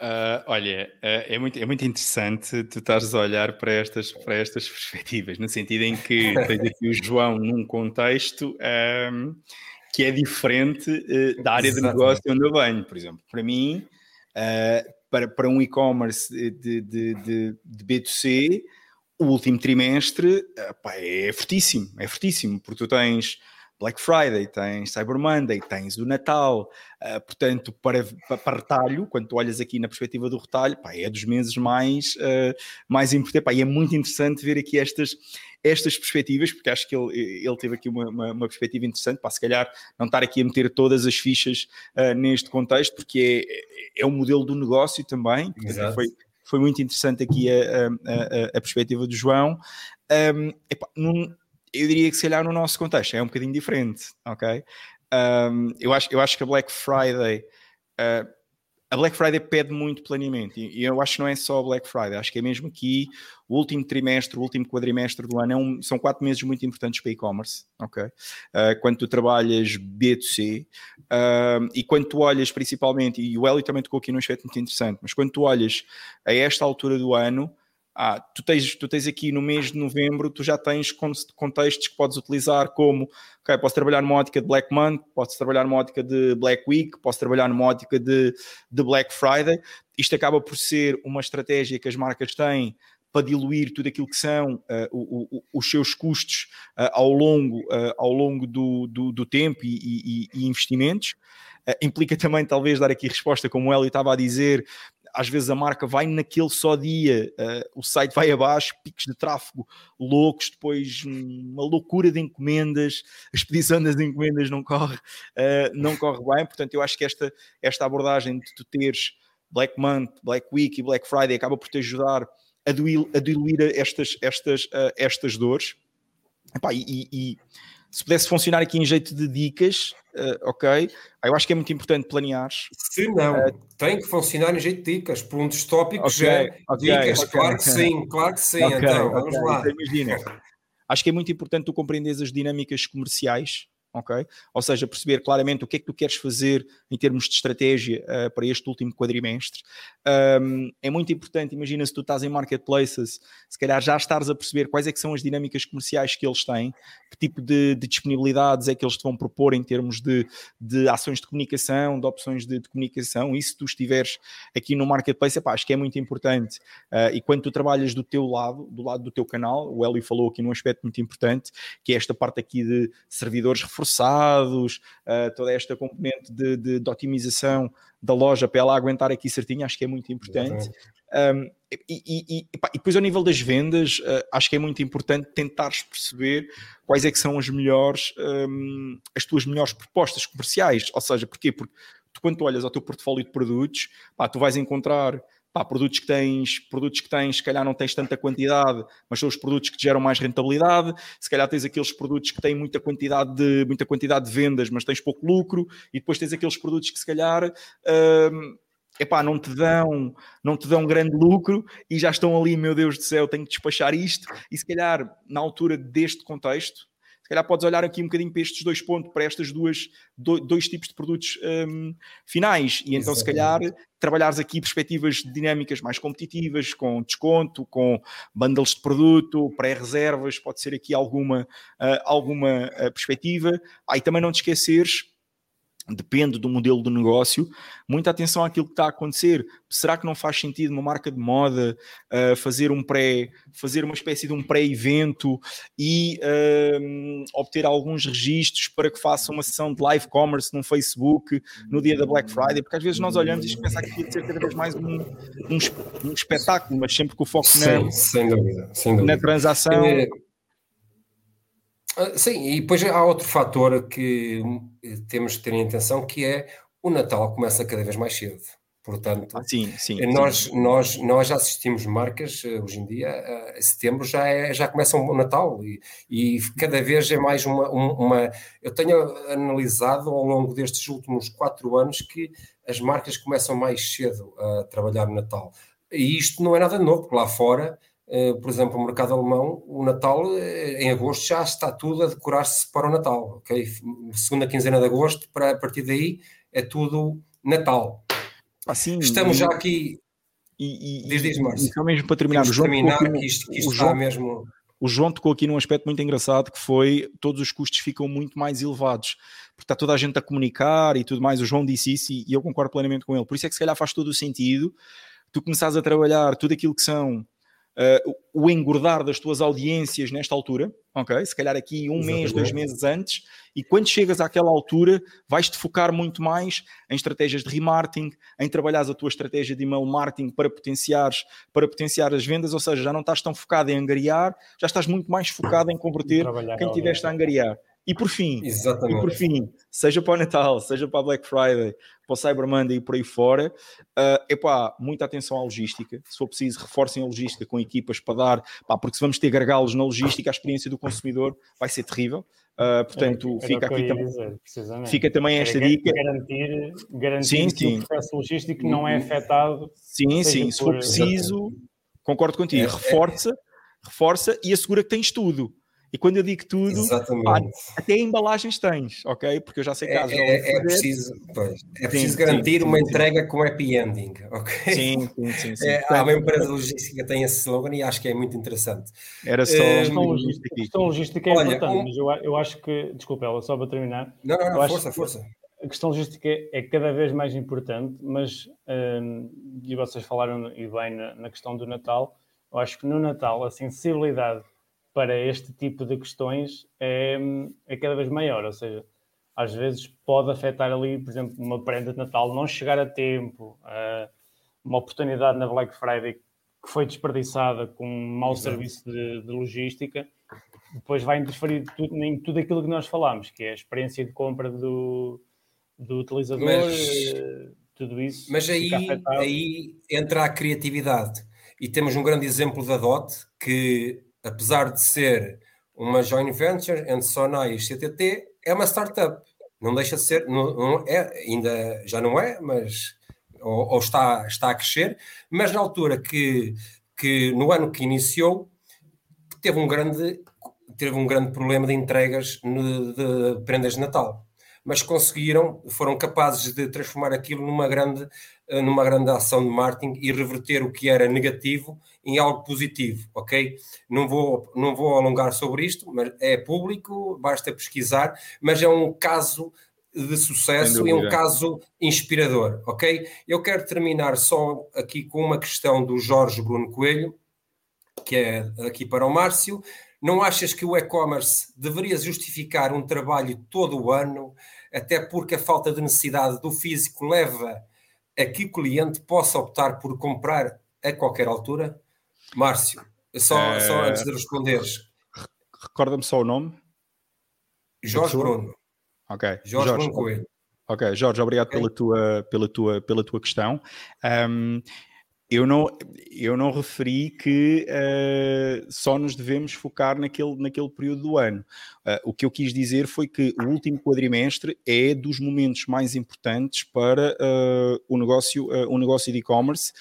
Uh, olha, uh, é, muito, é muito interessante tu estares a olhar para estas, para estas perspectivas, no sentido em que tens aqui o João num contexto um, que é diferente uh, da área Exatamente. de negócio onde eu venho. Por exemplo, para mim, para, para um e-commerce de, de, de, de, B2C, o último trimestre pá, é fortíssimo, é fortíssimo, porque tu tens Black Friday, tens Cyber Monday, tens o Natal, uh, portanto, para, para, retalho, quando tu olhas aqui na perspectiva do retalho, pá, é dos meses mais, uh, mais importantes, e é muito interessante ver aqui estas, estas perspectivas, porque acho que ele, ele teve aqui uma, uma, uma perspectiva interessante, para se calhar não estar aqui a meter todas as fichas uh, neste contexto, porque é, é um modelo do negócio também, foi, foi muito interessante aqui a, a, a, a perspectiva do João. Um, epá, num, eu diria que se calhar no nosso contexto é um bocadinho diferente, ok? Um, eu, acho, eu acho que a Black Friday, uh, a Black Friday pede muito planeamento e, eu acho que não é só a Black Friday, acho que é mesmo aqui o último trimestre, o último quadrimestre do ano é um, são quatro meses muito importantes para e-commerce, ok? Uh, quando tu trabalhas B2C uh, e quando tu olhas principalmente, e o Hélio também tocou aqui num aspecto muito interessante, mas quando tu olhas a esta altura do ano, ah, tu tens, tu tens aqui no mês de novembro, tu já tens contextos que podes utilizar como, ok, posso trabalhar numa ótica de Black Month, posso trabalhar numa ótica de Black Week, posso trabalhar numa ótica de, de Black Friday. Isto acaba por ser uma estratégia que as marcas têm para diluir tudo aquilo que são uh, o, o, os seus custos uh, ao longo, uh, ao longo do, do, do tempo e, e, e investimentos. implica também, talvez, dar aqui resposta, como o Eli estava a dizer, às vezes a marca vai naquele só dia, uh, o site vai abaixo, picos de tráfego loucos, depois uma loucura de encomendas, a expedição das encomendas não corre, uh, não corre bem, portanto eu acho que esta, esta abordagem de tu teres Black Month, Black Week e Black Friday acaba por te ajudar a diluir, a diluir estas, estas, uh, estas dores. Epá, e, e se pudesse funcionar aqui em jeito de dicas, uh, ok. Eu acho que é muito importante planear. Se não, uh, tem que funcionar em jeito de dicas. Por um dos tópicos okay, é okay, dicas, okay, claro que sim, claro que sim. então, vamos lá. Então, imagina, acho que é muito importante tu compreenderes as dinâmicas comerciais ok? Ou seja, perceber claramente o que é que tu queres fazer em termos de estratégia uh, para este último quadrimestre. Um, é muito importante, imagina se tu estás em marketplaces, se calhar já estares a perceber quais é que são as dinâmicas comerciais que eles têm, que tipo de, de disponibilidades é que eles te vão propor em termos de, de ações de comunicação, de opções de, de comunicação, e se tu estiveres aqui no marketplace, epá, acho que é muito importante. Uh, e quando tu trabalhas do teu lado, do lado do teu canal, o Eli falou aqui num aspecto muito importante, que é esta parte aqui de servidores reforçados, reforçados, uh, toda esta componente de, de, de, otimização da loja para ela aguentar aqui certinho, acho que é muito importante. Um, e, e, e, e, depois ao nível das vendas, uh, acho que é muito importante tentares perceber quais é que são as melhores, um, as tuas melhores propostas comerciais. Ou seja, porquê? Porque tu, quando tu olhas ao teu portfólio de produtos, pá, tu vais encontrar pá, produtos que tens, produtos que tens, se calhar não tens tanta quantidade, mas são os produtos que geram mais rentabilidade. Se calhar tens aqueles produtos que têm muita quantidade de, muita quantidade de vendas, mas tens pouco lucro, e depois tens aqueles produtos que se calhar hum, epá, não te dão, não te dão grande lucro e já estão ali, meu Deus do céu, tenho que despachar isto. E se calhar, na altura deste contexto, se calhar podes olhar aqui um bocadinho para estes dois pontos, para estas duas, dois tipos de produtos um, finais, e então Exatamente. se calhar trabalhares aqui perspectivas dinâmicas mais competitivas, com desconto, com bundles de produto, pré-reservas, pode ser aqui alguma, uh, alguma uh, perspectiva. Aí também não te esqueceres depende do modelo do negócio, muita atenção àquilo que está a acontecer. Será que não faz sentido uma marca de moda uh, fazer um pré, fazer uma espécie de um pré-evento e uh, obter alguns registros para que faça uma sessão de live commerce no Facebook no dia da Black Friday? Porque às vezes nós olhamos e pensamos que ia ser cada vez mais um, um, um espetáculo, mas sempre com o foco na, sem dúvida, sem dúvida. na transação. É sim, e depois há outro fator que eh, temos que ter em atenção que é o Natal começa cada vez mais cedo. Portanto, ah, sim, sim, nós, sim. Nós, nós já assistimos marcas eh, hoje em dia, em setembro já, é, já começa o Natal e, e cada vez é mais uma, uma. Eu tenho analisado ao longo destes últimos quatro anos que as marcas começam mais cedo a trabalhar no Natal. E isto não é nada novo, porque lá fora por exemplo, o mercado alemão, o Natal, eh, em agosto, já está tudo a decorar-se para o Natal, ok? Segunda quinzena de agosto, para a partir daí, é tudo Natal. Assim, Estamos e, já aqui. E, e, diz, diz, Márcio. só mesmo para terminar, o João, terminar que isto, que isto o João, mesmo. O João tocou aqui num aspecto muito engraçado que foi todos os custos ficam muito mais elevados, porque está toda a gente a comunicar e tudo mais. O João disse isso e, e eu concordo plenamente com ele. Por isso é que se calhar faz todo o sentido tu começares a trabalhar tudo aquilo que são uh, o engordar das tuas audiências nesta altura, ok? Se calhar aqui um Exatamente. mês, dois meses antes, e quando chegas àquela altura, vais-te focar muito mais em estratégias de remarketing, em trabalhar a tua estratégia de email marketing para potenciares, para potenciar as vendas, ou seja, já não estás tão focado em angariar, já estás muito mais focado em converter quem tiveste a angariar. E por fim, Exatamente. e por fim, seja para o Natal, seja para a Black Friday, para o Cyber Monday e por aí fora, uh, epá, muita atenção à logística. Se for preciso, reforcem a logística com equipas para dar, pá, porque se vamos ter gargalos na logística, a experiência do consumidor vai ser terrível. Uh, portanto, era fica aqui dizer, fica também esta era dica. Garantir, garantir sim, que sim. o processo logístico não é afetado. Sim, sim, se for preciso, concordo contigo, é, é. reforça, é. reforça e assegura que tens tudo. E quando eu digo tudo, pá, até embalagens tens, ok? Porque eu já sei casos. É, é, é preciso, pois, é preciso sim, garantir sim, uma sim, entrega com happy ending, ok? Sim, sim, sim. sim. É, há uma empresa logística que tem esse slogan e acho que é muito interessante. Era só. A questão logística, a questão logística é Olha, importante, um... mas eu, eu acho que. Desculpa, ela só para terminar. Não, não, não força, força. A questão logística é cada vez mais importante, mas, um, e vocês falaram e bem na, na questão do Natal, eu acho que no Natal a sensibilidade para este tipo de questões é, é cada vez maior. Ou seja, às vezes pode afetar ali, por exemplo, uma prenda de Natal não chegar a tempo, uma oportunidade na Black Friday que foi desperdiçada com um mau Exato. serviço de, de, logística, depois vai interferir tudo, em tudo aquilo que nós falamos, que é a experiência de compra do, do utilizador, mas, eh, tudo isso. Mas aí, aí entra a criatividade. E temos um grande exemplo da DOT que apesar de ser uma joint venture entre Sonai e CTT, é uma startup. Não deixa de ser, não, não é, ainda já não é, mas ou, ou, está, está a crescer, mas na altura que, que no ano que iniciou, teve um grande, teve um grande problema de entregas no, de prendas de Natal. Mas conseguiram, foram capazes de transformar aquilo numa grande eh, numa grande ação de marketing e reverter o que era negativo em algo positivo, ok? Não vou, não vou alongar sobre isto, mas é público, basta pesquisar, mas é um caso de sucesso e é um caso inspirador, ok? Eu quero terminar só aqui com uma questão do Jorge Bruno Coelho, que é aqui para o Márcio. Não achas que o e-commerce deveria justificar um trabalho todo o ano, até porque a falta de necessidade do físico leva a que o cliente possa optar por comprar a qualquer altura? Márcio, só, é... só antes de responderes. Recorda-me só o nome. Jorge Bruno. Ok. Jorge, Jorge Bruno Coelho. Ok, Jorge, obrigado okay. pela, tua, pela, tua, pela tua questão. Um, eu não, eu não referi que uh, só nos devemos focar naquele, naquele período do ano. Uh, o que eu quis dizer foi que o último quadrimestre é dos momentos mais importantes para uh, o negócio, o negócio de e-commerce,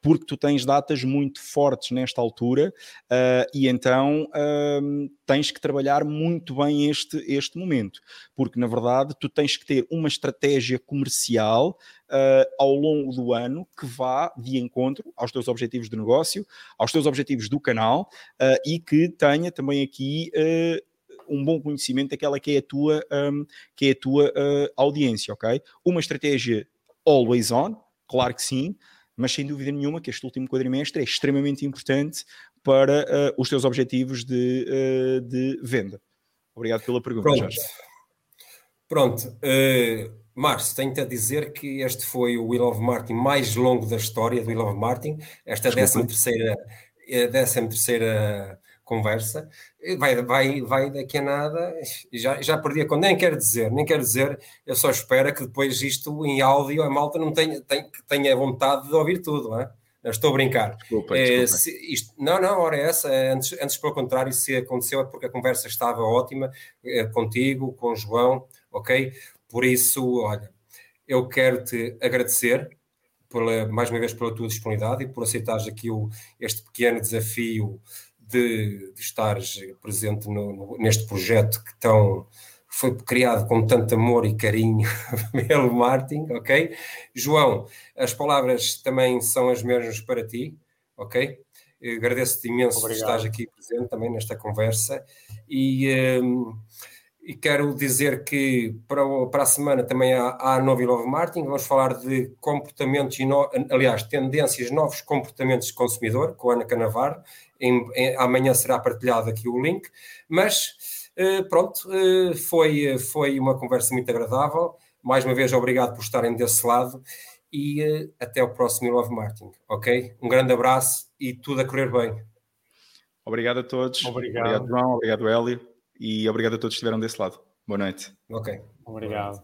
porque tu tens datas muito fortes nesta altura uh, e então uh, tens que trabalhar muito bem este, este momento, porque na verdade tu tens que ter uma estratégia comercial uh, ao longo do ano que vá de encontro aos teus objetivos de negócio, aos teus objetivos do canal e que tenha também aqui um bom conhecimento daquela que é a tua, um, que é a tua uh, audiência, ok? Uma estratégia always on, claro que sim, mas sem dúvida nenhuma que este último quadrimestre é extremamente importante para uh, os teus objetivos de, uh, de venda. Obrigado pela pergunta, Pronto. Jorge. Pronto. Uh, Márcio, tenho-te a dizer que este foi o Will of Martin mais longo da história do Will of Martin. Esta é a 13 terceira, é décima terceira conversa, vai, vai, vai daqui a nada, já, já perdi a conta, nem quero dizer, nem quero dizer, eu só espero que depois isto em áudio a malta não tenha, tenha, tenha vontade de ouvir tudo, não é? estou a brincar. Desculpa, é, isto, não, não, ora é essa, antes, antes pelo contrário, se aconteceu é porque a conversa estava ótima, é, contigo, com o João, ok? Por isso, olha, eu quero te agradecer, pela, mais uma vez pela tua disponibilidade e por aceitares aqui o, este pequeno desafio de, de estares presente no, no, neste projeto que tão, foi criado com tanto amor e carinho pelo Martin, ok? João, as palavras também são as mesmas para ti, ok? Agradeço-te imenso por estares aqui presente também nesta conversa e, um, e quero dizer que para, o, para a semana também há, há novo Love Martin, vamos falar de comportamentos, e no, aliás, tendências, novos comportamentos de consumidor, com a Ana Canavar, em, em, amanhã será partilhado aqui o link, mas eh, pronto, eh, foi, foi uma conversa muito agradável. Mais uma vez, obrigado por estarem desse lado e eh, até o próximo Love Martin, ok? Um grande abraço e tudo a correr bem. Obrigado a todos. Obrigado, obrigado João. Obrigado, Hélio. E obrigado a todos que estiveram desse lado. Boa noite. Ok. Obrigado.